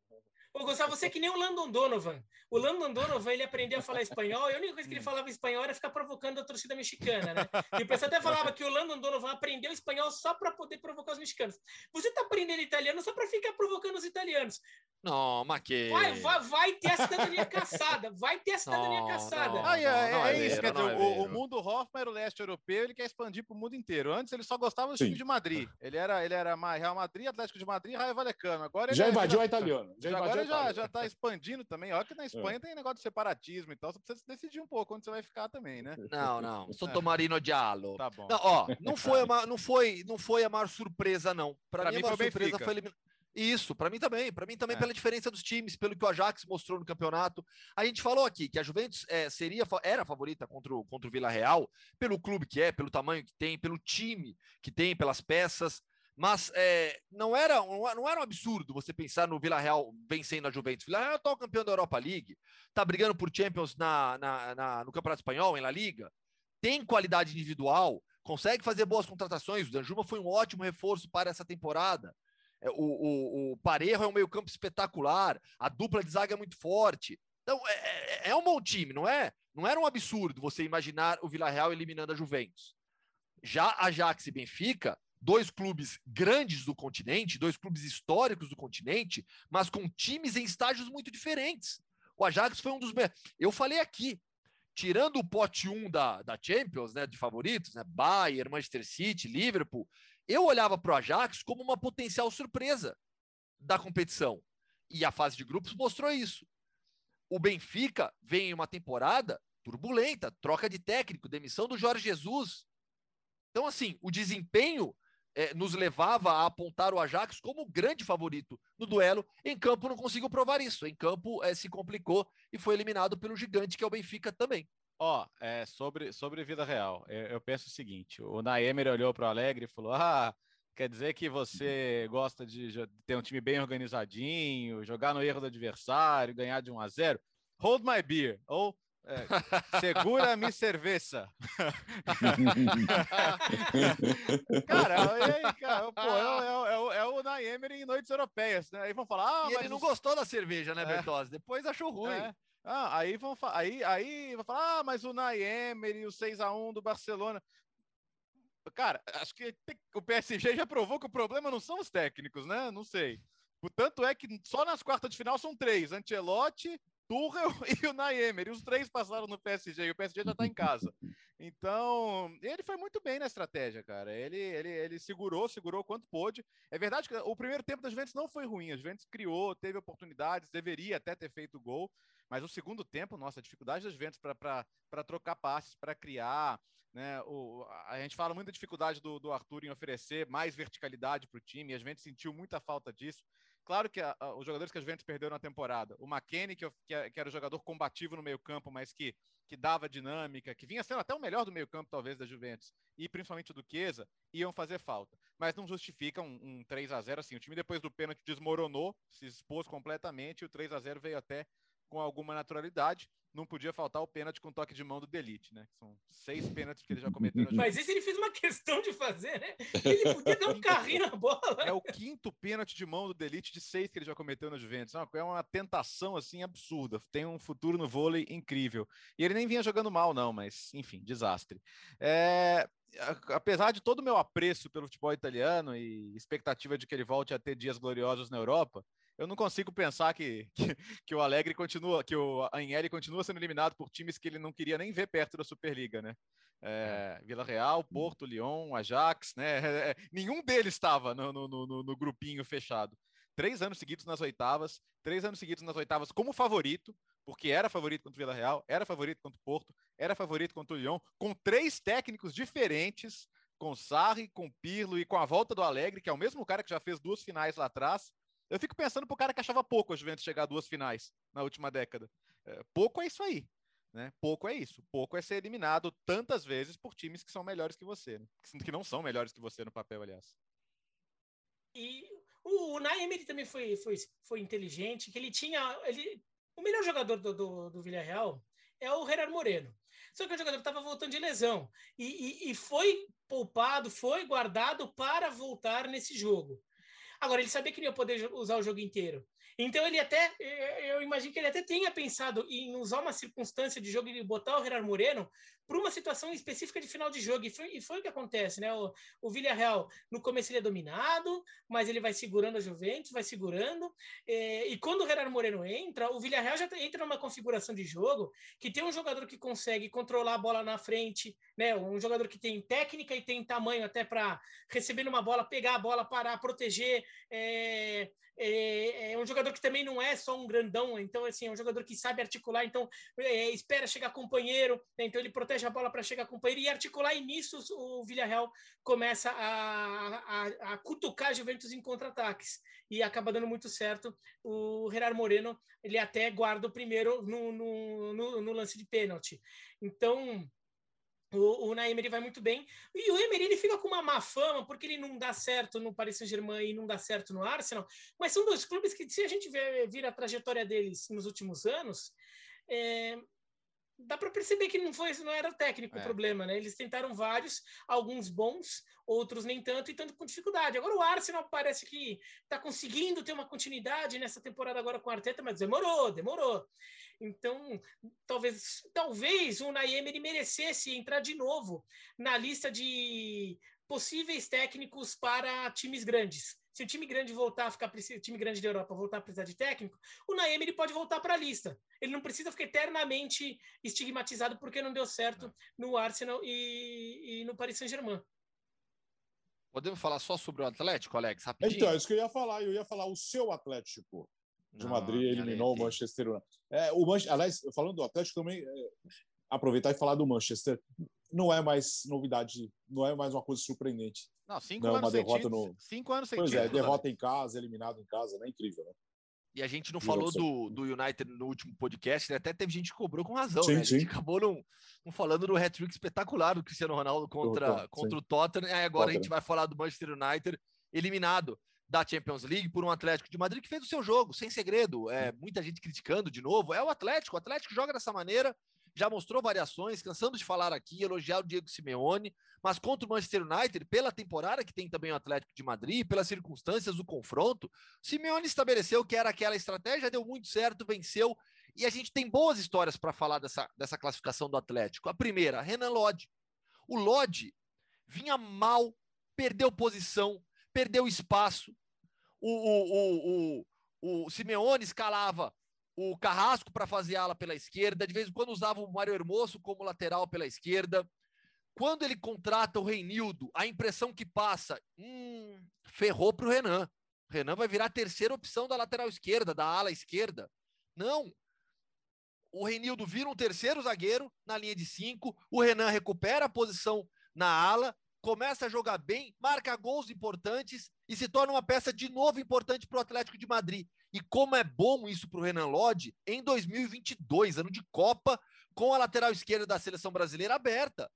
Ô, Gustavo, você é que nem o Landon Donovan. O Landon Donovan, ele aprendeu a falar espanhol e a única coisa que ele falava espanhol era ficar provocando a torcida mexicana, né? E o pessoal até falava que o Landon Donovan aprendeu espanhol só para poder provocar os mexicanos. Você está aprendendo italiano só para ficar provocando os italianos. Não, mas que... Vai, vai, vai ter a cidadania caçada. Vai ter a cidadania não, caçada. Não, é, não, é, é, isso. Quer dizer, é o, o, mundo Hoffman era o leste europeu, ele quer expandir para o mundo inteiro. Antes ele só gostava do time de Madrid. Ele era, ele era Real Madrid, Atlético de Madrid e Raio Valecano. Agora já é invadiu a italiano. Já agora já, já tá expandindo também. Olha que na Espanha é. tem negócio de separatismo e tal. Você precisa decidir um pouco onde você vai ficar também, né? Não, não. Sotomarino é. Diallo. Tá bom. Não, ó, não foi, uma, não, foi, não foi a maior surpresa, não. Para mim, mim, a maior surpresa foi eliminar. Isso, para mim também. Para mim também é. pela diferença dos times, pelo que o Ajax mostrou no campeonato. A gente falou aqui que a Juventus é, seria era a favorita contra o, contra o Vila Real, pelo clube que é, pelo tamanho que tem, pelo time que tem, pelas peças. Mas é, não, era, não era um absurdo você pensar no Vila Real vencendo a Juventus. Vila Real é o campeão da Europa League, está brigando por Champions na, na, na, no Campeonato Espanhol, em La Liga, tem qualidade individual, consegue fazer boas contratações. O Danjuma foi um ótimo reforço para essa temporada. É, o, o, o Parejo é um meio-campo espetacular, a dupla de zaga é muito forte. Então, é, é, é um bom time, não é? Não era um absurdo você imaginar o Vila Real eliminando a Juventus. Já Ajax e Benfica dois clubes grandes do continente, dois clubes históricos do continente, mas com times em estágios muito diferentes. O Ajax foi um dos. Eu falei aqui, tirando o pote 1 da, da Champions, né, de favoritos, né, Bayern, Manchester City, Liverpool, eu olhava para o Ajax como uma potencial surpresa da competição. E a fase de grupos mostrou isso. O Benfica vem em uma temporada turbulenta, troca de técnico, demissão do Jorge Jesus. Então, assim, o desempenho é, nos levava a apontar o Ajax como grande favorito no duelo. Em campo não conseguiu provar isso. Em campo é, se complicou e foi eliminado pelo gigante que é o Benfica também. Ó, oh, é, sobre, sobre vida real, eu, eu penso o seguinte: o Naemer olhou para o Alegre e falou: Ah, quer dizer que você gosta de ter um time bem organizadinho, jogar no erro do adversário, ganhar de 1 a 0? Hold my beer. Ou é, segura me cerveja. cara, aí, cara, pô, é, é, é, é o Naemer em noites europeias, né? Aí vão falar, ah, e mas ele não gostou da cerveja, né, é. Bertozzi? Depois achou ruim. É. Ah, aí vão aí, aí vão falar, ah, mas o Naemer e o 6 a 1 do Barcelona. Cara, acho que o PSG já provou que o problema não são os técnicos, né? Não sei. Tanto é que só nas quartas de final são três: Ancelotti, Tuchel e o Naemer. E os três passaram no PSG e o PSG já está em casa. Então, ele foi muito bem na estratégia, cara. Ele, ele, ele segurou, segurou quanto pôde. É verdade que o primeiro tempo das Juventus não foi ruim. A Juventus criou, teve oportunidades, deveria até ter feito gol. Mas o segundo tempo, nossa, a dificuldade das Juventus para trocar passes, para criar. Né? O, a gente fala muito da dificuldade do, do Arthur em oferecer mais verticalidade para o time. E a Juventus sentiu muita falta disso. Claro que a, a, os jogadores que a Juventus perdeu na temporada, o McKennie, que, que, que era o jogador combativo no meio-campo, mas que, que dava dinâmica, que vinha sendo até o melhor do meio-campo, talvez, da Juventus, e principalmente do Chiesa, iam fazer falta. Mas não justifica um, um 3 a 0 assim. O time, depois do pênalti, desmoronou, se expôs completamente, e o 3 a 0 veio até com alguma naturalidade não podia faltar o pênalti com toque de mão do Delite, né? São seis pênaltis que ele já cometeu. Mas esse ele fez uma questão de fazer, né? Ele podia dar um carrinho na bola. É o quinto pênalti de mão do Delite de seis que ele já cometeu na Juventus. É uma tentação assim absurda. Tem um futuro no vôlei incrível. E ele nem vinha jogando mal, não, mas enfim, desastre. É, apesar de todo o meu apreço pelo futebol italiano e expectativa de que ele volte a ter dias gloriosos na Europa, eu não consigo pensar que, que, que, o Alegre continua, que o Anheli continua sendo eliminado por times que ele não queria nem ver perto da Superliga, né? É, Vila Real, Porto, Lyon, Ajax, né? É, nenhum deles estava no, no, no, no, grupinho fechado. três anos seguidos nas oitavas, três anos seguidos nas oitavas como favorito, porque era favorito contra o Vila Real, era favorito contra o Porto, era favorito contra o Lyon, com três técnicos diferentes, com Sarri, com Pirlo e com a volta do Alegre, que é o mesmo cara que já fez duas finais lá atrás. Eu fico pensando pro cara que achava pouco a Juventus chegar a duas finais na última década. É, pouco é isso aí. Né? Pouco é isso. Pouco é ser eliminado tantas vezes por times que são melhores que você. Né? Que não são melhores que você no papel, aliás. E o Naemery também foi, foi, foi inteligente, que ele tinha. Ele, o melhor jogador do, do, do Villarreal é o Gerard Moreno. Só que o jogador estava voltando de lesão. E, e, e, foi poupado, foi guardado para voltar nesse jogo. Agora, ele sabia que não ia poder usar o jogo inteiro. Então ele até, eu imagino que ele até tenha pensado em usar uma circunstância de jogo e botar o Gerard Moreno para uma situação específica de final de jogo. E foi, e foi o que acontece, né? O, o Villarreal, no começo ele é dominado, mas ele vai segurando a Juventus, vai segurando. É, e quando o Gerard Moreno entra, o Villarreal já entra numa configuração de jogo que tem um jogador que consegue controlar a bola na frente, né? Um jogador que tem técnica e tem tamanho até para receber uma bola, pegar a bola, parar, proteger. É, é, é, um jogador que também não é só um grandão, então assim, é um jogador que sabe articular, então é, espera chegar companheiro, né? então ele protege a bola para chegar companheiro e articular, e nisso o Villarreal começa a, a, a cutucar a Juventus em contra-ataques, e acaba dando muito certo. O Gerard Moreno, ele até guarda o primeiro no, no, no, no lance de pênalti. Então, o, o Naemery vai muito bem. E o Emery ele fica com uma má fama porque ele não dá certo no Paris Saint-Germain e não dá certo no Arsenal. Mas são dois clubes que, se a gente ver, vir a trajetória deles nos últimos anos, é, dá para perceber que não foi não era o técnico é. o problema, né? Eles tentaram vários, alguns bons, outros nem tanto e tanto com dificuldade. Agora o Arsenal parece que está conseguindo ter uma continuidade nessa temporada agora com o Arteta, mas demorou, demorou. Então, talvez talvez o Naem ele merecesse entrar de novo na lista de possíveis técnicos para times grandes se o time grande voltar a ficar o time grande da Europa voltar a precisar de técnico, o Naemi ele pode voltar para a lista. Ele não precisa ficar eternamente estigmatizado porque não deu certo no Arsenal e, e no Paris Saint-Germain. Podemos falar só sobre o Atlético, Alex? Rapidinho. Então, é isso que eu ia falar. Eu ia falar o seu Atlético de não, Madrid eliminou o Manchester United. É, o Manchester, aliás, falando do Atlético também, é, aproveitar e falar do Manchester. Não é mais novidade, não é mais uma coisa surpreendente. Não, cinco não, anos derrota no. Cinco anos sem Pois é, derrota em casa, eliminado em casa, né? Incrível, né? E a gente não falou do, do United no último podcast, né? até teve gente que cobrou com razão, sim, né? A gente sim. acabou não, não falando do hat-trick espetacular do Cristiano Ronaldo contra, contra o Tottenham. Aí agora Tottenham. a gente vai falar do Manchester United eliminado da Champions League por um Atlético de Madrid que fez o seu jogo, sem segredo. É, muita gente criticando de novo. É o Atlético, o Atlético joga dessa maneira, já mostrou variações, cansando de falar aqui, elogiar o Diego Simeone, mas contra o Manchester United, pela temporada que tem também o Atlético de Madrid, pelas circunstâncias do confronto, Simeone estabeleceu que era aquela estratégia, deu muito certo, venceu, e a gente tem boas histórias para falar dessa, dessa classificação do Atlético. A primeira, Renan Lodge. O Lodge vinha mal, perdeu posição, perdeu espaço. O, o, o, o, o Simeone escalava o Carrasco para fazer ala pela esquerda, de vez em quando usava o Mário Hermoso como lateral pela esquerda. Quando ele contrata o Reinildo, a impressão que passa, hum, ferrou para o Renan. O Renan vai virar a terceira opção da lateral esquerda, da ala esquerda. Não. O Reinildo vira um terceiro zagueiro na linha de cinco. O Renan recupera a posição na ala, começa a jogar bem, marca gols importantes e se torna uma peça de novo importante para o Atlético de Madrid. E como é bom isso para o Renan Lodge em 2022, ano de Copa, com a lateral esquerda da seleção brasileira aberta.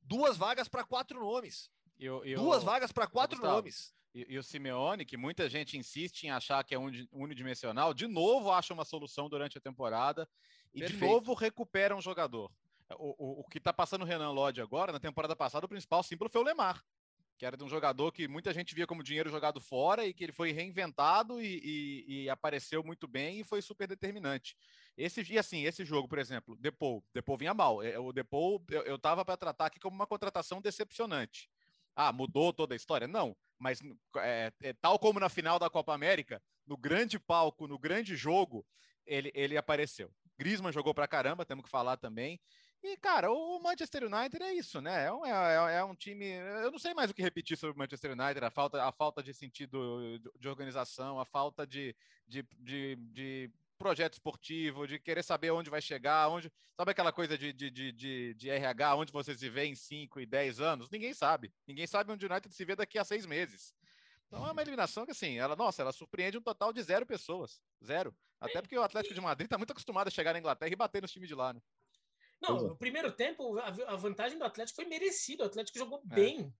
Duas vagas para quatro nomes. Eu, eu, Duas vagas para quatro Gustavo, nomes. E, e, o Simeone, que muita gente insiste em achar que é unidimensional, de novo acha uma solução durante a temporada e Perfeito. de novo recupera um jogador. O, o, o que está passando o Renan Lodge agora, na temporada passada, o principal símbolo foi o Lemar que era de um jogador que muita gente via como dinheiro jogado fora e que ele foi reinventado e, e, e apareceu muito bem e foi super determinante. Esse e assim, esse jogo, por exemplo, Depou, Depou vinha mal. É, o Depou eu, eu tava para tratar aqui como uma contratação decepcionante. Ah, mudou toda a história? Não, mas é, é, tal como na final da Copa América, no grande palco, no grande jogo, ele, ele apareceu. Griezmann jogou para caramba, temos que falar também. E, cara, o Manchester United é isso, né? É um, é, é um, time. Eu não sei mais o que repetir sobre o Manchester United, a falta, a falta de sentido de organização, a falta de, de, de, de projeto esportivo, de querer saber onde vai chegar, onde. Sabe aquela coisa de, de, de, de, RH, onde você se vê em 5 e 10 anos? Ninguém sabe. Ninguém sabe onde o United se vê daqui a seis meses. Então é uma eliminação que, assim, ela, nossa, ela surpreende um total de zero pessoas. Zero. Até porque o Atlético de Madrid está muito acostumado a chegar na Inglaterra e bater nos times de lá, né? Não, no primeiro tempo, a, vantagem do Atlético foi merecida. O Atlético jogou é. bem.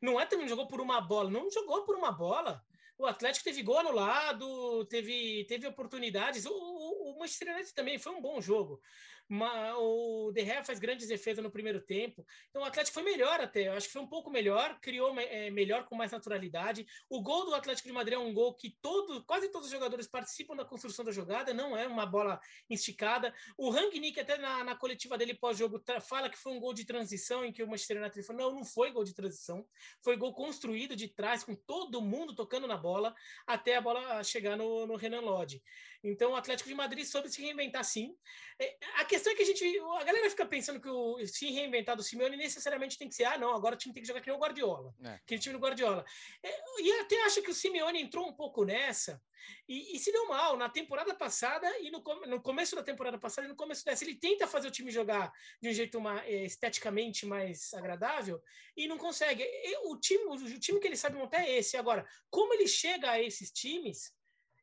Não é também jogou por uma bola, não jogou por uma bola. O Atlético teve gol anulado, teve, teve oportunidades. O, o, o Manchester United também foi um bom jogo o De Gea faz grandes defesas no primeiro tempo. Então o Atlético foi melhor até. Eu acho que foi um pouco melhor, criou é, melhor com mais naturalidade. O gol do Atlético de Madrid é um gol que todo, quase todos os jogadores participam da construção da jogada, não é uma bola esticada. O Rangnick até na, na coletiva dele pós-jogo fala que foi um gol de transição em que o Manchester United falou, não, não foi gol de transição, foi gol construído de trás com todo mundo tocando na bola até a bola chegar no, no Renan Lodge. Então o Atlético de Madrid soube se reinventar sim. É, a questão é que a gente. A galera fica pensando que o se reinventar do Simeone necessariamente tem que ser, ah, não, agora o time tem que jogar que nem o Guardiola. É. Aquele time do Guardiola. É, e até acho que o Simeone entrou um pouco nessa e, e, se deu mal na temporada passada e no, no começo da temporada passada e no começo dessa. Ele tenta fazer o time jogar de um jeito uma, é, esteticamente mais agradável e não consegue. E, o, time, o time que ele sabe montar é esse. Agora, como ele chega a esses times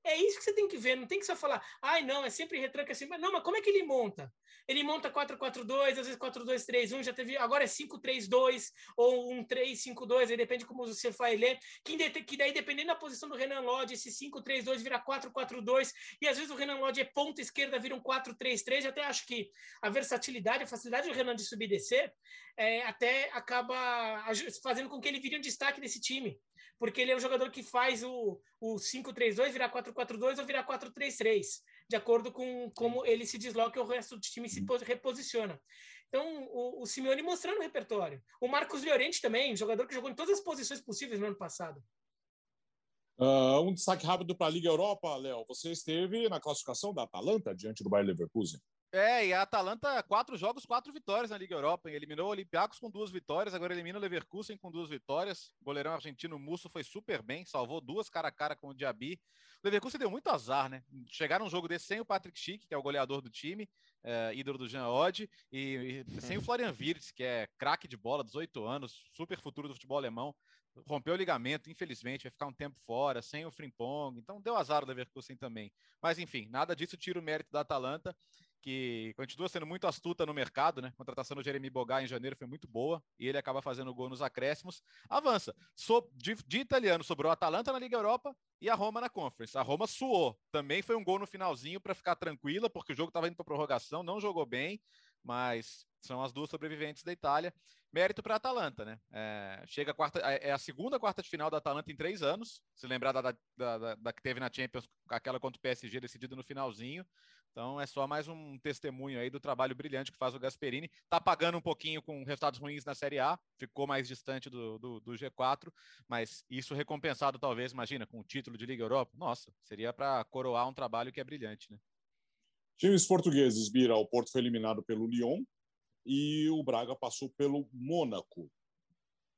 é isso que você tem que ver, não tem que só falar, ai, não, é sempre retranca assim. Não, mas como é que ele monta? Ele monta 4-4-2, às vezes 4-2-3-1, já teve, agora é 5-3-2 ou um 3-5-2, aí depende como você vai ler. Que, que daí, dependendo da posição do Renan Lodge, esse 5-3-2 vira 4-4-2, e às vezes o Renan Lodge é ponta esquerda, vira um 4-3-3. Até acho que a versatilidade, a facilidade do Renan de subir e descer, é, até acaba fazendo com que ele vire um destaque desse time porque ele é um jogador que faz o, o 5-3-2 virar 4-4-2 ou virar 4-3-3, de acordo com como ele se desloca e o resto do time se reposiciona. Então, o, o Simeone mostrando o repertório. O Marcos Llorente também, jogador que jogou em todas as posições possíveis no ano passado. Uh, um destaque rápido para a Liga Europa, Léo. Você esteve na classificação da Atalanta diante do Bayer Leverkusen. É, e a Atalanta, quatro jogos, quatro vitórias na Liga Europa. Eliminou o Olympiacos com duas vitórias, agora elimina o Leverkusen com duas vitórias. O goleirão argentino Musso foi super bem, salvou duas cara a cara com o Diaby. O Leverkusen deu muito azar, né? Chegaram um jogo desse sem o Patrick Schick, que é o goleador do time, é, ídolo do Jean Odd, e, e sem o Florian Wirtz, que é craque de bola, 18 anos, super futuro do futebol alemão. Rompeu o ligamento, infelizmente, vai ficar um tempo fora, sem o Frimpong, então deu azar o Leverkusen também. Mas enfim, nada disso tira o mérito da Atalanta que continua sendo muito astuta no mercado, né? A contratação do Jeremy Bogar em janeiro foi muito boa e ele acaba fazendo gol nos acréscimos. Avança. So, de, de, italiano sobrou a Atalanta na Liga Europa e a Roma na Conference. A Roma suou. Também foi um gol no finalzinho para ficar tranquila, porque o jogo estava indo para prorrogação, não jogou bem, mas são as duas sobreviventes da Itália. Mérito para a Atalanta, né? É, chega a quarta, é, é a segunda quarta de final da Atalanta em três anos. Se lembrar da, da, da, da que teve na Champions, aquela contra o PSG decidida no finalzinho. Então é só mais um testemunho aí do trabalho brilhante que faz o Gasperini. Tá pagando um pouquinho com resultados ruins na Série A, ficou mais distante do, do, do G4, mas isso recompensado talvez, imagina, com o título de Liga Europa. Nossa, seria para coroar um trabalho que é brilhante, né? Times portugueses, Bira, o Porto foi eliminado pelo Lyon e o Braga passou pelo Mônaco.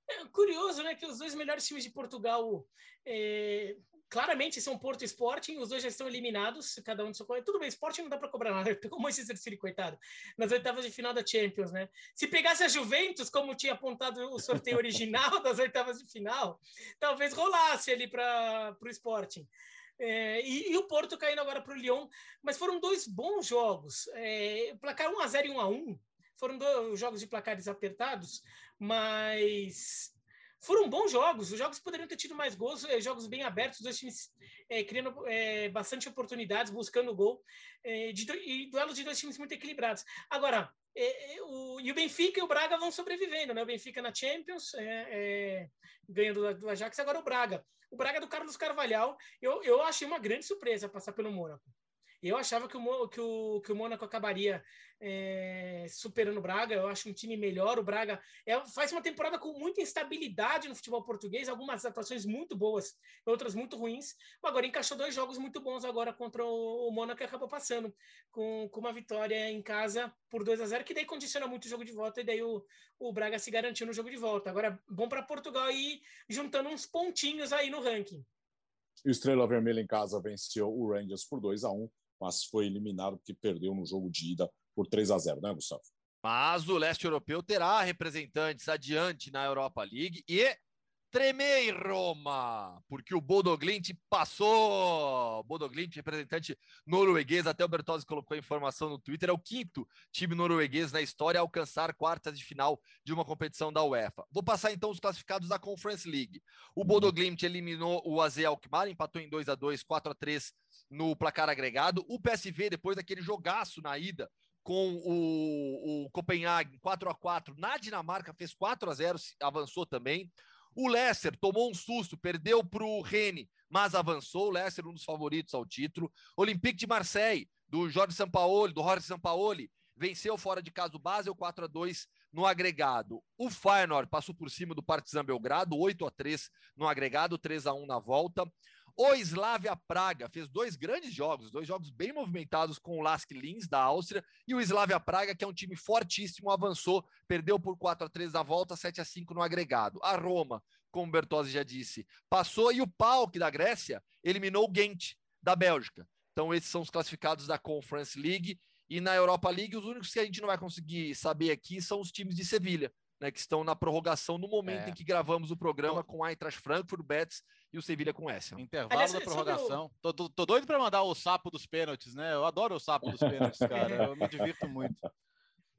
É curioso, né, que os dois melhores times de Portugal é, claramente são Porto e Sporting, os dois já estão eliminados, cada um do seu Tudo bem, Sporting não dá para cobrar nada, pegou o Manchester City, coitado, nas oitavas de final da Champions, né? Se pegasse a Juventus, como tinha apontado o sorteio original das oitavas de final, talvez rolasse ali para o Sporting. É, e, e, o Porto caindo agora para o Lyon, mas foram dois bons jogos. É, placar 1 a 0 e 1 a 1 foram dois jogos de placares apertados, mas foram bons jogos. Os jogos poderiam ter tido mais gols, eh, jogos bem abertos, dois times é, criando é, bastante oportunidades, buscando gol, é, de, e duelos de dois times muito equilibrados. Agora, o, e o Benfica e o Braga vão sobrevivendo, né? O Benfica na Champions, ganhando do, do Ajax, agora o Braga. O Braga do Carlos Carvalhal, eu, eu achei uma grande surpresa passar pelo Mônaco. Eu achava que o, que o, que o Mônaco acabaria é, superando o Braga. Eu acho um time melhor. O Braga é, faz uma temporada com muita instabilidade no futebol português, algumas atuações muito boas, outras muito ruins. Agora encaixou dois jogos muito bons agora contra o, o Mônaco e acabou passando com, com uma vitória em casa por 2 a 0 que daí condiciona muito o jogo de volta e daí o, o Braga se garantiu no jogo de volta. Agora, bom para Portugal ir juntando uns pontinhos aí no ranking. O Estrela Vermelha em casa venceu o Rangers por 2 a 1 mas foi eliminado porque perdeu no jogo de ida por 3 a 0 né, Gustavo? Mas o leste europeu terá representantes adiante na Europa League e tremei Roma, porque o Bodoglint passou. Bodoglint, representante norueguês, até o Bertozzi colocou a informação no Twitter, é o quinto time norueguês na história a alcançar quartas de final de uma competição da UEFA. Vou passar então os classificados da Conference League. O uhum. Bodoglint eliminou o AZ Alkmaar, empatou em 2 a 2 4 a 3 no placar agregado. O PSV, depois daquele jogaço na ida, com o, o Copenhague 4 a 4 na Dinamarca, fez 4 a 0 avançou também. O Leicester tomou um susto, perdeu para o Rennes, mas avançou. O Leicester, um dos favoritos ao título. Olympique de Marseille, do Jorge Sampaoli, do Jorge Sampaoli, venceu fora de casa o Basel 4 a 2 no agregado. O Feyenoord passou por cima do Partizan Belgrado, 8 a 3 no agregado, 3 a 1 na volta. O Slavia Praga fez dois grandes jogos, dois jogos bem movimentados com o Lask Linz da Áustria e o Slavia Praga, que é um time fortíssimo, avançou, perdeu por 4 a 3 na volta, 7 a 5 no agregado. A Roma, como o Bertozzi já disse, passou e o PAOK da Grécia eliminou o Ghent da Bélgica. Então esses são os classificados da Conference League e na Europa League os únicos que a gente não vai conseguir saber aqui são os times de Sevilha, né, que estão na prorrogação no momento é. em que gravamos o programa com a Eintracht Frankfurt, Betis e o Sevilha com essa. Intervalo Aliás, da prorrogação. Tô, tô, tô, doido para mandar o sapo dos pênaltis, né? Eu adoro o sapo dos pênaltis, cara. Eu me divirto muito.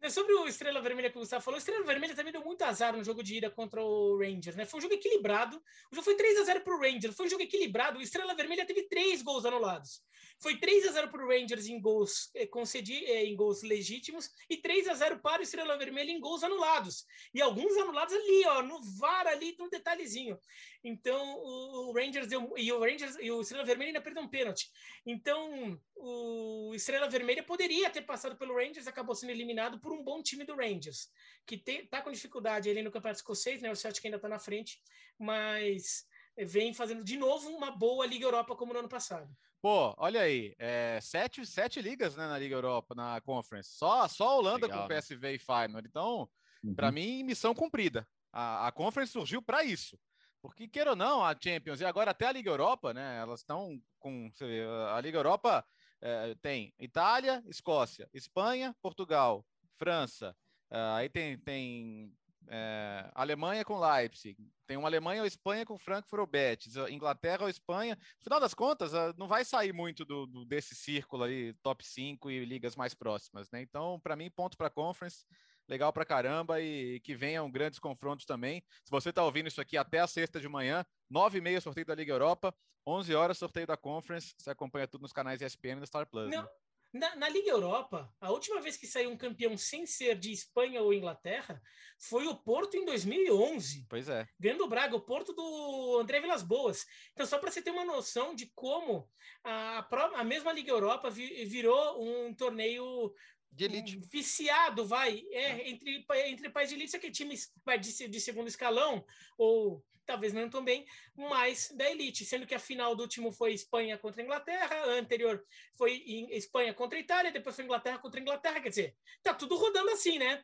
É sobre o Estrela Vermelha que o Gustavo falou, o Estrela Vermelha também deu muito azar no jogo de ida contra o Rangers, né? Foi um jogo equilibrado. O jogo foi 3 a 0 para o Rangers. Foi um jogo equilibrado. O Estrela Vermelha teve três gols anulados. Foi 3 a 0 para o Rangers em gols eh, concedi, eh, em gols legítimos e 3 a 0 para o Estrela Vermelha em gols anulados. E alguns anulados ali, ó, no VAR ali, um detalhezinho. Então, o, Rangers deu, e o Rangers e o Estrela Vermelha ainda perdeu um pênalti. Então, o Estrela Vermelha poderia ter passado pelo Rangers, acabou sendo eliminado por um bom time do Rangers, que está com dificuldade ali no Campeonato Escocês, né? O Celtic ainda está na frente, mas vem fazendo de novo uma boa Liga Europa como no ano passado. Pô, olha aí, é, sete, sete ligas né, na Liga Europa, na Conference. Só, só a Holanda Legal, com né? PSV e Feyenoord. Então, uhum. para mim, missão cumprida. A, a Conference surgiu para isso. Porque, queira ou não, a Champions e agora até a Liga Europa, né? Elas estão com. Vê, a Liga Europa é, tem Itália, Escócia, Espanha, Portugal, França. É, aí tem, tem é, Alemanha com Leipzig, tem uma Alemanha ou Espanha com Frankfurt ou Betis, Inglaterra ou Espanha. No final das contas, não vai sair muito do, do desse círculo aí, top 5 e ligas mais próximas, né? Então, para mim, ponto para a Conference, legal para caramba e que venham grandes confrontos também. Se você está ouvindo isso aqui até a sexta de manhã, 9 e meia sorteio da Liga Europa, 11 horas sorteio da Conference, você acompanha tudo nos canais ESPN e da Star Plus. Não. Né? Na, na, Liga Europa, a última vez que saiu um campeão sem ser de Espanha ou Inglaterra foi o Porto em 2011. Pois é. Ganhando o Braga, o Porto do André Vilas Boas. Então, só para você ter uma noção de como a, a mesma Liga Europa virou um torneio de elite. Viciado, vai. É, entre, entre países de elite, isso aqui times vai, de, de segundo escalão, ou talvez não tão bem, mas da elite, sendo que a final do último foi Espanha contra Inglaterra, a anterior foi Espanha contra Itália, depois foi Inglaterra contra Inglaterra, quer dizer, tá tudo rodando assim, né?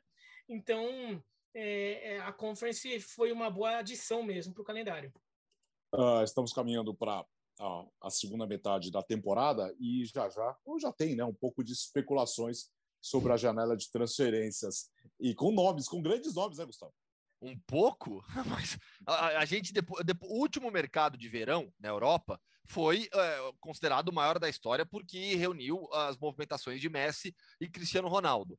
Então, é, é a Conference foi uma boa adição mesmo para o calendário. Uh, estamos caminhando para a, a, segunda metade da temporada e já já, ou já tem, né, um pouco de especulações sobre a janela de transferências e com nomes, com grandes nomes, né, Gustavo? Um pouco, mas a, a gente, depois, depois, o último mercado de verão na Europa foi é, considerado o maior da história porque reuniu as movimentações de Messi e Cristiano Ronaldo.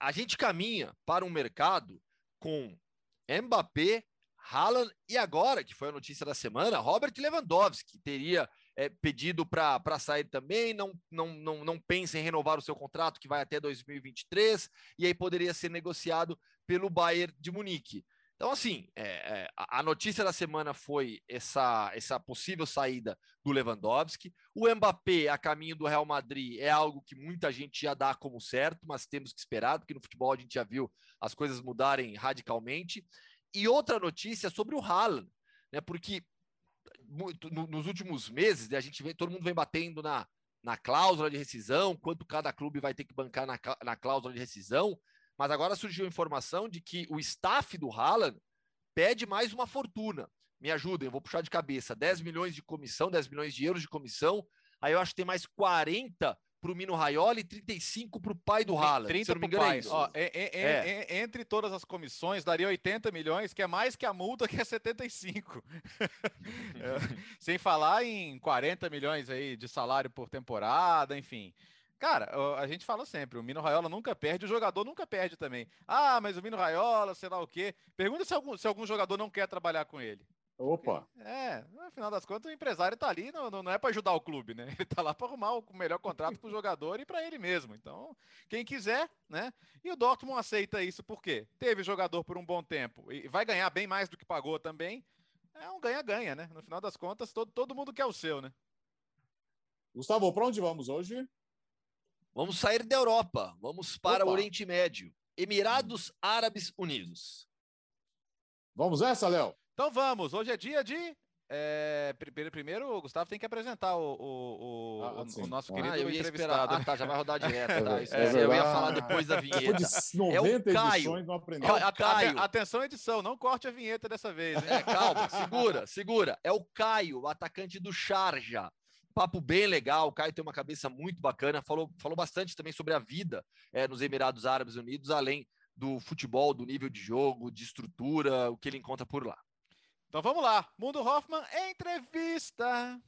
A gente caminha para um mercado com Mbappé, Haaland e agora, que foi a notícia da semana, Robert Lewandowski teria é, pedido para sair também, não, não, não, não pensa em renovar o seu contrato, que vai até 2023, e aí poderia ser negociado pelo Bayern de Munique. Então, assim, é, é, a notícia da semana foi essa, essa possível saída do Lewandowski. O Mbappé a caminho do Real Madrid é algo que muita gente já dá como certo, mas temos que esperar, porque no futebol a gente já viu as coisas mudarem radicalmente. E outra notícia sobre o Haaland, né? Porque no, nos últimos meses né, a gente vê, todo mundo vem batendo na, na cláusula de rescisão, quanto cada clube vai ter que bancar na, na cláusula de rescisão. Mas agora surgiu a informação de que o staff do Haaland pede mais uma fortuna. Me ajudem, eu vou puxar de cabeça. 10 milhões de comissão, 10 milhões de euros de comissão. Aí eu acho que tem mais 40 para o Mino Raioli e 35 para o pai do Haaland. 30 para o pai. É Ó, é, é, é. entre todas as comissões, daria 80 milhões, que é mais que a multa, que é 75. É, sem falar em 40 milhões aí de salário por temporada, enfim. Cara, a gente fala sempre, o Mino Raiola nunca perde, o jogador nunca perde também. Ah, mas o Mino Raiola, sei lá o quê. Pergunta se algum, se algum jogador não quer trabalhar com ele. Opa! É, no final das contas, o empresário tá ali, não, não é para ajudar o clube, né? Ele tá lá para arrumar o melhor contrato para o jogador e para ele mesmo. Então, quem quiser, né? E o Dortmund aceita isso por quê? Teve jogador por um bom tempo e vai ganhar bem mais do que pagou também. É um ganha-ganha, né? No final das contas, todo, todo mundo quer o seu, né? Gustavo, para onde vamos hoje? Vamos sair da Europa, vamos para Opa. o Oriente Médio. Emirados Árabes Unidos. Vamos essa, Léo? Então vamos, hoje é dia de. É, primeiro, o Gustavo tem que apresentar o, o, o, ah, o nosso ah, querido eu ia entrevistado. Esperar. Ah, tá, já vai rodar direto. Tá? Isso, é, eu ia falar depois da vinheta. De 90 é o Caio. É o Caio. Atenção, edição, não corte a vinheta dessa vez. É, calma, segura, segura. É o Caio, o atacante do Charja papo bem legal. O Caio tem uma cabeça muito bacana. Falou, falou bastante também sobre a vida é, nos Emirados Árabes Unidos, além do futebol, do nível de jogo, de estrutura, o que ele encontra por lá. Então vamos lá. Mundo Hoffman, entrevista.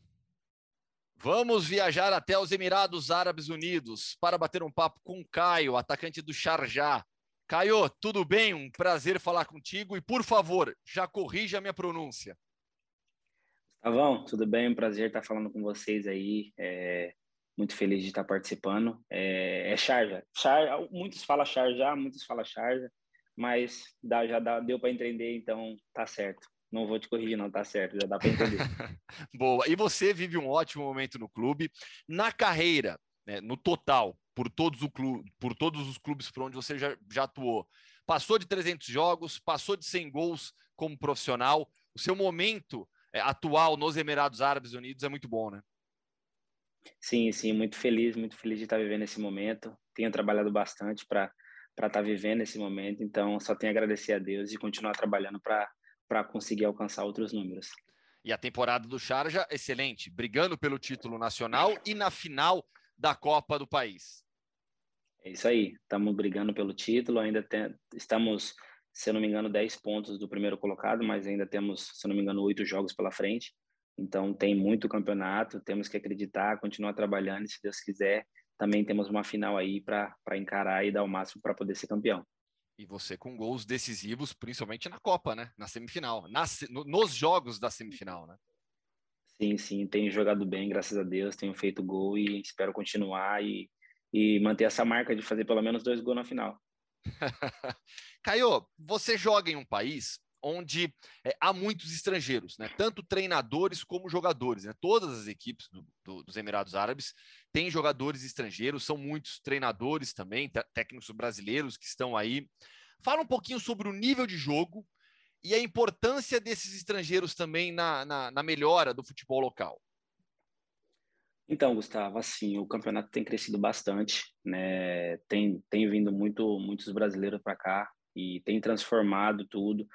Vamos viajar até os Emirados Árabes Unidos para bater um papo com o Caio, atacante do Sharjah. Caio, tudo bem? Um prazer falar contigo e, por favor, já corrija a minha pronúncia. Tavão, tudo bem? Prazer estar falando com vocês aí. É, muito feliz de estar participando. É, é Charja. Char, muitos falam Charja, muitos falam Charja, mas dá, já dá, deu para entender, então tá certo. Não vou te corrigir, não, tá certo, já dá para entender. Boa. E você vive um ótimo momento no clube. Na carreira, né, no total, por todos, o clube, por todos os clubes por onde você já, já atuou, passou de 300 jogos, passou de 100 gols como profissional. O seu momento atual nos Emirados Árabes Unidos é muito bom, né? Sim, sim, muito feliz, muito feliz de estar vivendo esse momento. Tenho trabalhado bastante para para estar vivendo esse momento, então só tenho a agradecer a Deus e continuar trabalhando para para conseguir alcançar outros números. E a temporada do Charja, excelente, brigando pelo título nacional e na final da Copa do país. É isso aí, estamos brigando pelo título, ainda tem, estamos se eu não me engano, 10 pontos do primeiro colocado, mas ainda temos, se eu não me engano, oito jogos pela frente. Então, tem muito campeonato, temos que acreditar, continuar trabalhando e, se Deus quiser, também temos uma final aí para encarar e dar o máximo para poder ser campeão. E você com gols decisivos, principalmente na Copa, né? Na semifinal, nas, no, nos jogos da semifinal, né? Sim, sim, tenho jogado bem, graças a Deus, tenho feito gol e espero continuar e, e manter essa marca de fazer pelo menos dois gols na final. Caio, você joga em um país onde é, há muitos estrangeiros, né? tanto treinadores como jogadores. Né? Todas as equipes do, do, dos Emirados Árabes têm jogadores estrangeiros, são muitos treinadores também, técnicos brasileiros que estão aí. Fala um pouquinho sobre o nível de jogo e a importância desses estrangeiros também na, na, na melhora do futebol local. Então, Gustavo, assim, o campeonato tem crescido bastante, né? Tem, tem vindo muito, muitos brasileiros para cá e tem transformado tudo.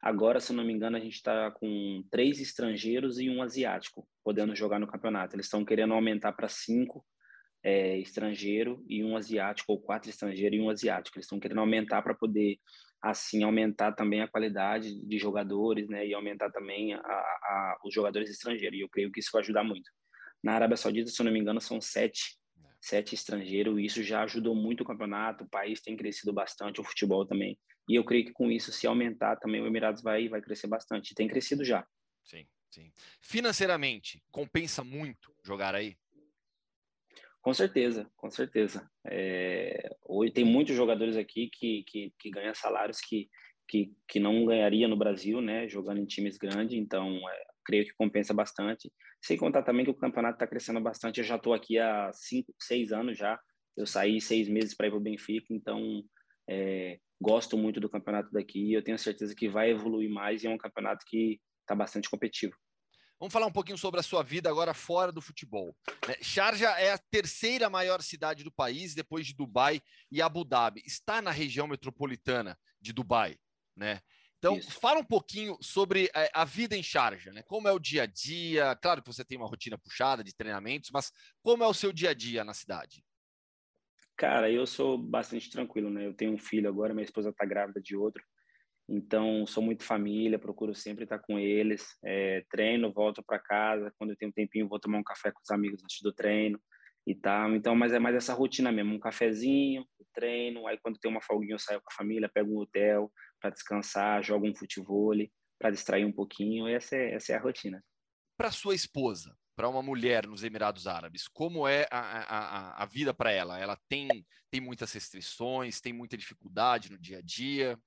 Agora, se não me engano, a gente está com três estrangeiros e um asiático podendo jogar no campeonato. Eles estão querendo aumentar para cinco é, estrangeiro e um asiático, ou quatro estrangeiros e um asiático. Eles estão querendo aumentar para poder, assim, aumentar também a qualidade de jogadores, né? E aumentar também a, a, os jogadores estrangeiros. E eu creio que isso vai ajudar muito. Na Arábia Saudita, se eu não me engano, são sete, é. sete estrangeiros, e isso já ajudou muito o campeonato, o país tem crescido bastante, o futebol também. E eu creio que com isso, se aumentar também, o Emirados vai, vai crescer bastante. Tem crescido já. Sim, sim. Financeiramente, compensa muito jogar aí? Com certeza, com certeza. É, hoje tem muitos jogadores aqui que, que, que ganham salários que, que, que não ganharia no Brasil, né? Jogando em times grandes, então é, creio que compensa bastante. Sem contar também que o campeonato está crescendo bastante. Eu já estou aqui há cinco, seis anos já. Eu saí seis meses para ir para o Benfica, então é, gosto muito do campeonato daqui. Eu tenho certeza que vai evoluir mais e é um campeonato que está bastante competitivo. Vamos falar um pouquinho sobre a sua vida agora fora do futebol. Né? Sharjah é a terceira maior cidade do país, depois de Dubai e Abu Dhabi. Está na região metropolitana de Dubai, né? Então, Isso. fala um pouquinho sobre eh, a vida em Sharjah, né? Como é o dia a dia? Claro que você tem uma rotina puxada de treinamentos, mas como é o seu dia a dia na cidade? Cara, eu sou bastante tranquilo, né? Eu tenho um filho agora, minha esposa está grávida de outro. Então, sou muito família, procuro sempre estar com eles. É, treino, volto para casa. Quando eu tenho um tempinho, vou tomar um café com os amigos antes do treino e tal. Então, mas é mais essa rotina mesmo: um cafezinho, treino. Aí, quando tem uma folguinha, eu saio com a família, pego um hotel para descansar, jogo um futebol para distrair um pouquinho. Essa é, essa é a rotina. Para sua esposa, para uma mulher nos Emirados Árabes, como é a, a, a vida para ela? Ela tem, tem muitas restrições, tem muita dificuldade no dia a dia?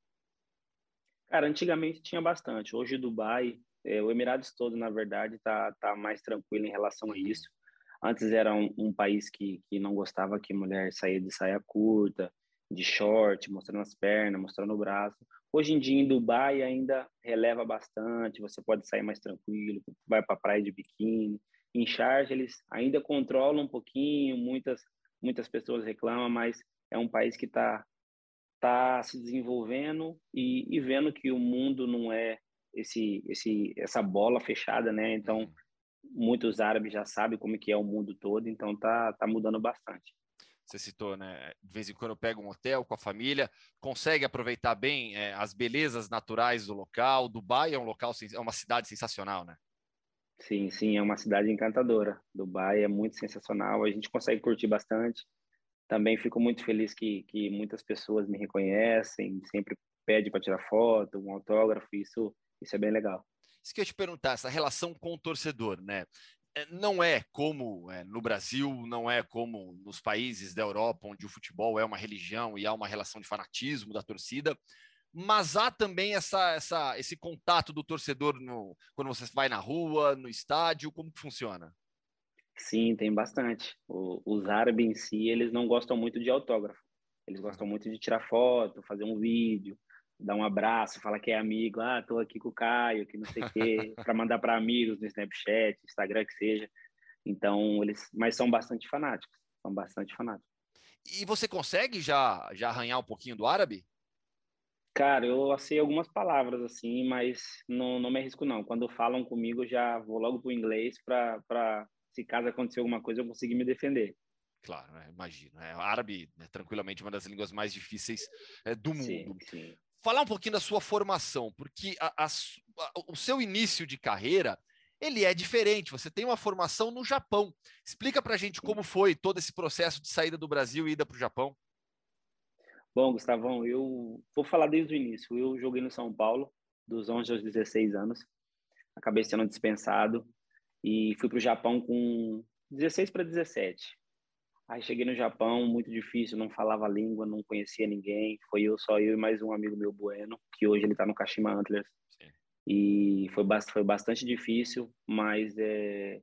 Cara, antigamente tinha bastante. Hoje Dubai, é, o Emirados todo, na verdade, tá, tá mais tranquilo em relação a isso. Antes era um, um, país que, que não gostava que mulher saía de saia curta, de short, mostrando as pernas, mostrando o braço. Hoje em dia em Dubai ainda releva bastante, você pode sair mais tranquilo, vai para a praia de biquíni. Em Sharjah eles ainda controlam um pouquinho, muitas muitas pessoas reclamam, mas é um país que está está se desenvolvendo e, e, vendo que o mundo não é esse, esse, essa bola fechada, né? Então, muitos árabes já sabem como que é o mundo todo, então tá, tá mudando bastante. Você citou, né? De vez em quando eu pego um hotel com a família, consegue aproveitar bem é, as belezas naturais do local. Dubai é um local, é uma cidade sensacional, né? Sim, sim, é uma cidade encantadora. Dubai é muito sensacional, a gente consegue curtir bastante. Também fico muito feliz que, que muitas pessoas me reconhecem, sempre pede para tirar foto, um autógrafo, isso, isso é bem legal. Isso que eu ia te perguntar, essa relação com o torcedor, né? É, não é como é, no Brasil, não é como nos países da Europa, onde o futebol é uma religião e há uma relação de fanatismo da torcida, mas há também essa, essa, esse contato do torcedor no, quando você vai na rua, no estádio, como que funciona? Sim, tem bastante. O, os árabes em si, eles não gostam muito de autógrafo. Eles gostam muito de tirar foto, fazer um vídeo, dar um abraço, falar que é amigo. Ah, tô aqui com o Caio, que não sei o quê, para mandar para amigos no Snapchat, Instagram, que seja. Então, eles, mas são bastante fanáticos, são bastante fanáticos. E você consegue já já arranhar um pouquinho do árabe? Cara, eu sei algumas palavras assim, mas não, não me arrisco não. Quando falam comigo, já vou logo pro inglês para se caso acontecer alguma coisa, eu conseguir me defender. Claro, né? imagino. É, árabe, né, tranquilamente, uma das línguas mais difíceis é, do mundo. Sim, sim. Falar um pouquinho da sua formação, porque a, a, a, o seu início de carreira ele é diferente. Você tem uma formação no Japão. Explica para a gente como foi todo esse processo de saída do Brasil e ida para o Japão. Bom, Gustavão, eu vou falar desde o início. Eu joguei no São Paulo, dos 11 aos 16 anos. Acabei sendo dispensado e fui para o Japão com 16 para 17. Aí cheguei no Japão, muito difícil, não falava língua, não conhecia ninguém. Foi eu, só eu e mais um amigo meu, Bueno, que hoje ele está no Kashima Antlers. Sim. E foi, foi bastante difícil, mas é,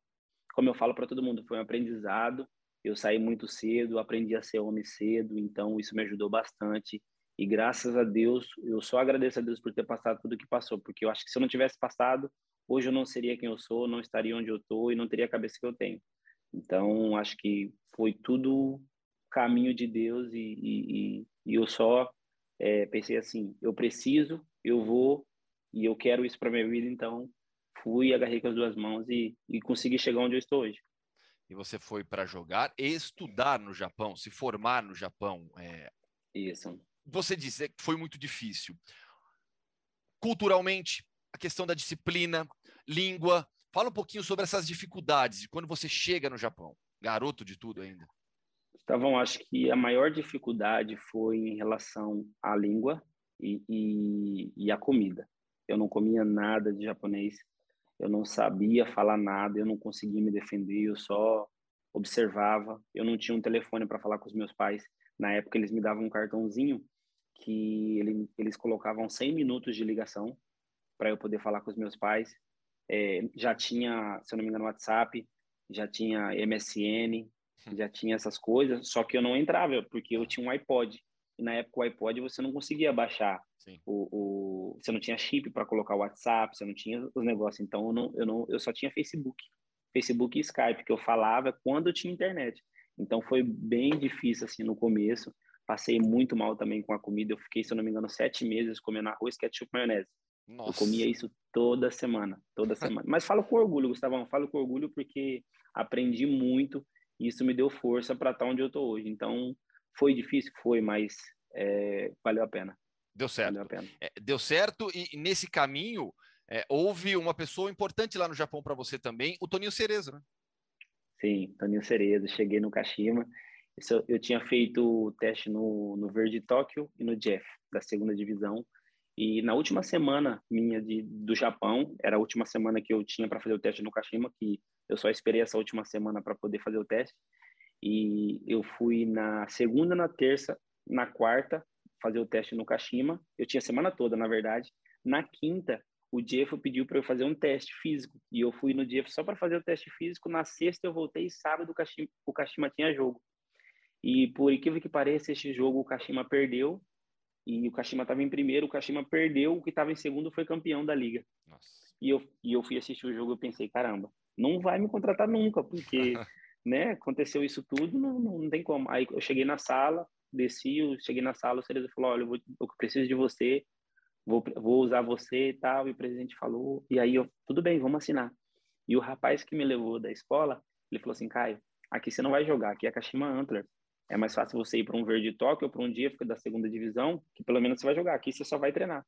como eu falo para todo mundo, foi um aprendizado. Eu saí muito cedo, aprendi a ser homem cedo, então isso me ajudou bastante. E graças a Deus, eu só agradeço a Deus por ter passado tudo o que passou, porque eu acho que se eu não tivesse passado, hoje eu não seria quem eu sou, não estaria onde eu estou e não teria a cabeça que eu tenho. Então, acho que foi tudo caminho de Deus e, e, e eu só é, pensei assim: eu preciso, eu vou e eu quero isso para minha vida. Então, fui, agarrei com as duas mãos e, e consegui chegar onde eu estou hoje. E você foi para jogar e estudar no Japão, se formar no Japão. É... Isso. Você disse que foi muito difícil. Culturalmente, a questão da disciplina, língua. Fala um pouquinho sobre essas dificuldades de quando você chega no Japão, garoto de tudo ainda. Então, acho que a maior dificuldade foi em relação à língua e, e, e à comida. Eu não comia nada de japonês, eu não sabia falar nada, eu não conseguia me defender, eu só observava. Eu não tinha um telefone para falar com os meus pais. Na época, eles me davam um cartãozinho que ele, eles colocavam 100 minutos de ligação para eu poder falar com os meus pais. É, já tinha, se eu não me engano, WhatsApp, já tinha MSN, hum. já tinha essas coisas, só que eu não entrava, porque eu tinha um iPod. E na época o iPod você não conseguia baixar. O, o, você não tinha chip para colocar o WhatsApp, você não tinha os negócios. Então eu, não, eu, não, eu só tinha Facebook. Facebook e Skype, que eu falava quando eu tinha internet. Então foi bem difícil assim no começo. Passei muito mal também com a comida. Eu fiquei, se eu não me engano, sete meses comendo arroz, ketchup, maionese. Nossa. Eu comia isso toda semana, toda semana. Mas falo com orgulho, Gustavão, falo com orgulho porque aprendi muito e isso me deu força para estar onde eu estou hoje. Então, foi difícil? Foi, mas é, valeu a pena. Deu certo. É, deu certo e, nesse caminho é, houve uma pessoa importante lá no Japão para você também, o Toninho Cerezo, né? Sim, Toninho Cerezo. Cheguei no Kashima. Eu, eu tinha feito o teste no, no Verde Tóquio e no Jeff, da segunda divisão. E na última semana minha de, do Japão, era a última semana que eu tinha para fazer o teste no Kashima, que eu só esperei essa última semana para poder fazer o teste. E eu fui na segunda, na terça, na quarta fazer o teste no Kashima. Eu tinha a semana toda, na verdade. Na quinta, o Jeff pediu para eu fazer um teste físico. E eu fui no Jeff só para fazer o teste físico. Na sexta eu voltei e sábado o Kashima, o Kashima tinha jogo. E por incrível que pareça, esse jogo o Kashima perdeu. E o Kashima estava em primeiro, o Kashima perdeu, o que estava em segundo foi campeão da liga. Nossa. E eu, e eu fui assistir o jogo e pensei, caramba, não vai me contratar nunca, porque né, aconteceu isso tudo, não, não, tem como. Aí eu cheguei na sala, desci, eu cheguei na sala, o Cerezo falou, olha, eu, vou, eu preciso de você, vou, vou usar você e tal, e o presidente falou, e aí eu, tudo bem, vamos assinar. E o rapaz que me levou da escola, ele falou assim, Caio, aqui você não vai jogar, aqui é a Kashima Antler. É mais fácil você ir para um verde toque ou para um dia da segunda divisão, que pelo menos você vai jogar, aqui você só vai treinar.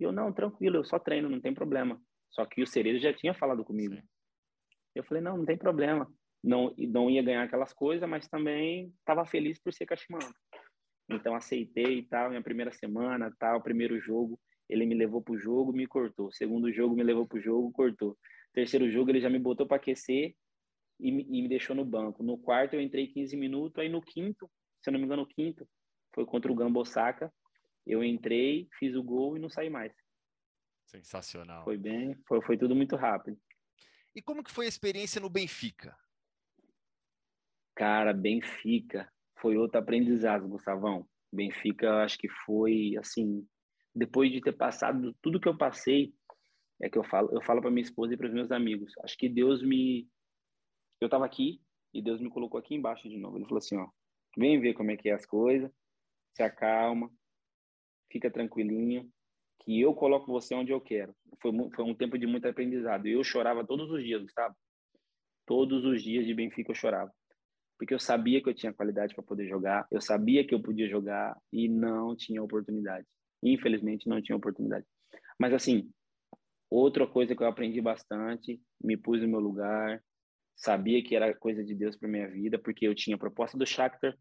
E eu, não, tranquilo, eu só treino, não tem problema. Só que o Cerezo já tinha falado comigo. Sim. Eu falei, não, não tem problema não, não ia ganhar aquelas coisas, mas também estava feliz por ser Cachimano. Então aceitei e tal, minha primeira semana, tal, primeiro jogo, ele me levou pro jogo, me cortou. Segundo jogo me levou pro jogo, cortou. Terceiro jogo ele já me botou para aquecer e, e, me deixou no banco. No quarto eu entrei 15 minutos, aí no quinto, se eu não me engano, no quinto, foi contra o Gamba Osaka. Eu entrei, fiz o gol e não saí mais. Sensacional. Foi bem, foi, foi tudo muito rápido. E como que foi a experiência no Benfica? Cara, Benfica foi outro aprendizado, Gustavão. Benfica, acho que foi assim, depois de ter passado tudo que eu passei, é que eu falo, eu falo para minha esposa e para meus amigos. Acho que Deus me eu estava aqui e Deus me colocou aqui embaixo de novo. Ele falou assim, ó, vem ver como é que é as coisas, se acalma, fica tranquilinho, que eu coloco você onde eu quero. Foi, foi um tempo de muito aprendizado. Eu chorava todos os dias, Gustavo. Todos os dias de Benfica eu chorava porque eu sabia que eu tinha qualidade para poder jogar, eu sabia que eu podia jogar e não tinha oportunidade. Infelizmente, não tinha oportunidade. Mas, assim, outra coisa que eu aprendi bastante, me pus no meu lugar, sabia que era coisa de Deus para minha vida, porque eu tinha proposta do Shakhtar,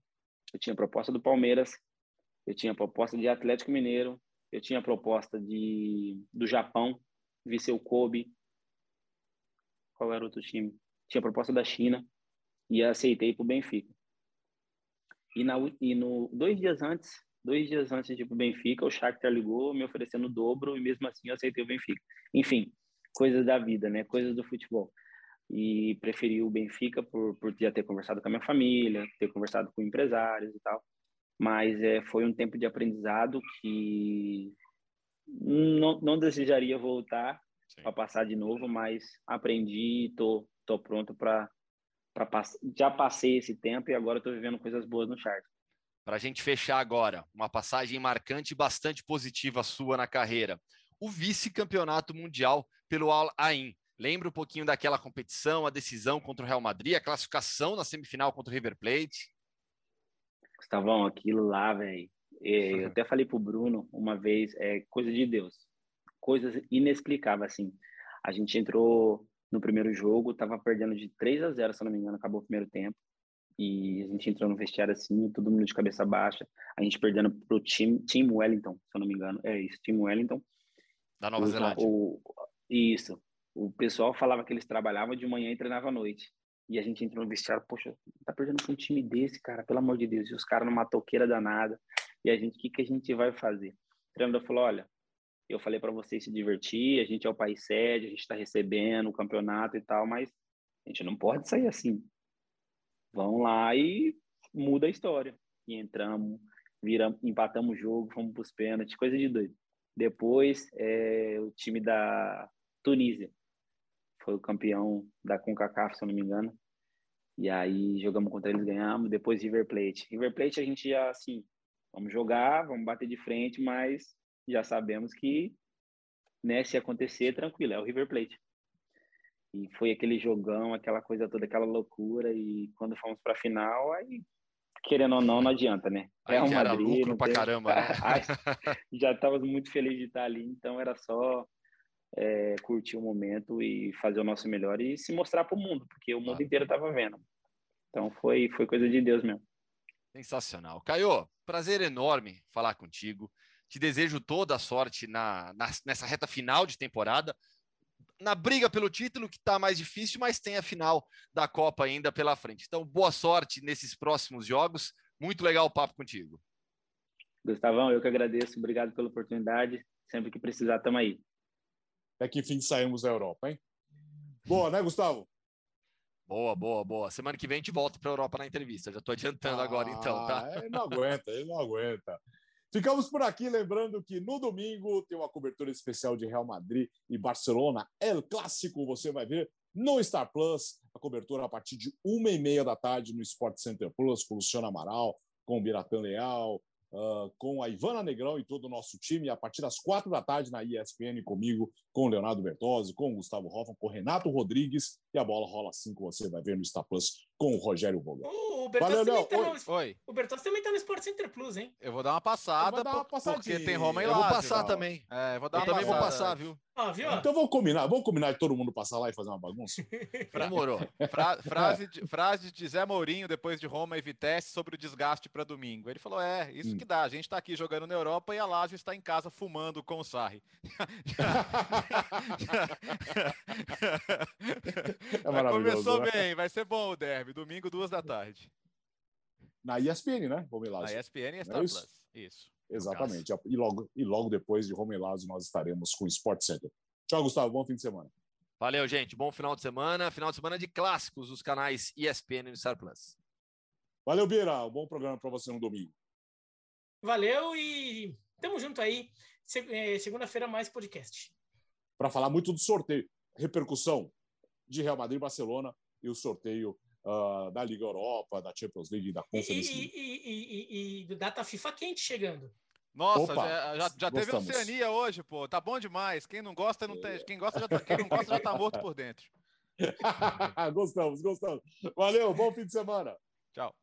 eu tinha proposta do Palmeiras, eu tinha proposta de Atlético Mineiro, eu tinha proposta de do Japão, Viseu Kobe, qual era outro time? Tinha proposta da China e aceitei para o Benfica. E, na, e no dois dias antes, dois dias antes de ir para o Benfica, o Shakhtar ligou me oferecendo o dobro e mesmo assim eu aceitei o Benfica. Enfim, coisas da vida, né? Coisas do futebol. E preferi o Benfica por, por já ter conversado com a minha família, ter conversado com empresários e tal. Mas é, foi um tempo de aprendizado que não, não desejaria voltar para passar de novo, mas aprendi e tô, tô pronto para pass... já passei esse tempo e agora estou vivendo coisas boas no chart. Para a gente fechar agora, uma passagem marcante e bastante positiva sua na carreira. O vice-campeonato mundial pelo Al Ain. Lembra um pouquinho daquela competição, a decisão contra o Real Madrid, a classificação na semifinal contra o River Plate? Gustavão, aquilo lá, velho. Eu até falei pro Bruno uma vez, é coisa de Deus. Coisas inexplicáveis, assim. A gente entrou no primeiro jogo, tava perdendo de 3 a 0, se eu não me engano, acabou o primeiro tempo. E a gente entrou no vestiário assim, todo mundo de cabeça baixa. A gente perdendo pro time, Team Wellington, se eu não me engano. É isso, Team Wellington. Da Nova o, Zelândia. O, isso. O pessoal falava que eles trabalhavam de manhã e treinavam à noite. E a gente entrou no vestiário, poxa, tá perdendo com um time desse, cara, pelo amor de Deus. E os caras numa toqueira danada. E a gente, o que, que a gente vai fazer? O treinador falou: olha, eu falei para vocês se divertir, a gente é o país sede, a gente está recebendo o campeonato e tal, mas a gente não pode sair assim. Vamos lá e muda a história. E entramos, viramos, empatamos o jogo, fomos para os pênaltis, coisa de doido. Depois, é, o time da Tunísia foi o campeão da CONCACAF, se eu não me engano. E aí jogamos contra eles, ganhamos. Depois River Plate. River Plate a gente já, assim, vamos jogar, vamos bater de frente, mas já sabemos que, né, se acontecer, tranquilo, é o River Plate. E foi aquele jogão, aquela coisa toda, aquela loucura. E quando fomos para a final, aí, querendo ou não, não adianta, né? Aí Real Madrid, era lucro pra tem... caramba, né? já estávamos muito felizes de estar ali, então era só é, curtir o momento e fazer o nosso melhor e se mostrar para o mundo, porque o mundo inteiro estava vendo. Então foi, foi coisa de Deus mesmo. Sensacional. Caio, prazer enorme falar contigo. Te desejo toda a sorte na, na, nessa reta final de temporada. Na briga pelo título, que está mais difícil, mas tem a final da Copa ainda pela frente. Então, boa sorte nesses próximos jogos. Muito legal o papo contigo. Gustavão, eu que agradeço. Obrigado pela oportunidade. Sempre que precisar, estamos aí. Até que enfim saímos da Europa, hein? Boa, né, Gustavo? Boa, boa, boa. Semana que vem a gente volta para a Europa na entrevista. Já estou adiantando ah, agora, então, tá? Ele não aguenta, ele não aguenta. Ficamos por aqui, lembrando que no domingo tem uma cobertura especial de Real Madrid e Barcelona. El Clássico, você vai ver no Star Plus, a cobertura a partir de uma e meia da tarde no Sport Center Plus, com o Luciano Amaral, com o Biratan Leal, uh, com a Ivana Negrão e todo o nosso time, a partir das quatro da tarde na ESPN, comigo, com o Leonardo Bertozzi, com o Gustavo Hoffman, com o Renato Rodrigues, e a bola rola assim que você vai ver no Star Plus com o Rogério Vogel. O Bertozzi também, tá no... Oi. O Bertozzi também tá no Sport Center Plus, hein? Eu vou dar uma passada, dar uma porque tem Roma e Lazio. Eu vou passar também. É, vou dar eu também vou passar, viu? Ah, viu? Então vamos combinar, vamos combinar de todo mundo passar lá e fazer uma bagunça? Demorou. Fra frase, de, frase de Zé Mourinho depois de Roma e Vitesse sobre o desgaste para domingo. Ele falou: é, isso hum. que dá. A gente está aqui jogando na Europa e a Lazio está em casa fumando com o Sarri. é começou né? bem, vai ser bom o derby. Domingo, duas da tarde. Na ESPN, né? Lá. Na ESPN e Star é isso? Plus. Isso. Exatamente. E logo, e logo depois de Romelazo nós estaremos com o Sport Center. Tchau, Gustavo. Bom fim de semana. Valeu, gente. Bom final de semana. Final de semana de clássicos dos canais ESPN e Star Plus. Valeu, Bira. Um bom programa para você no domingo. Valeu e tamo junto aí. É, segunda-feira mais podcast. Para falar muito do sorteio, repercussão de Real Madrid e Barcelona e o sorteio uh, da Liga Europa, da Champions League, da Conference League. E, e, e, e, do data FIFA quente chegando. Nossa, Opa, já, já, já teve Oceania hoje, pô. Tá bom demais. Quem não gosta, não tem. Quem gosta já tá, quem não gosta já tá morto por dentro. gostamos, gostamos. Valeu, bom fim de semana. Tchau.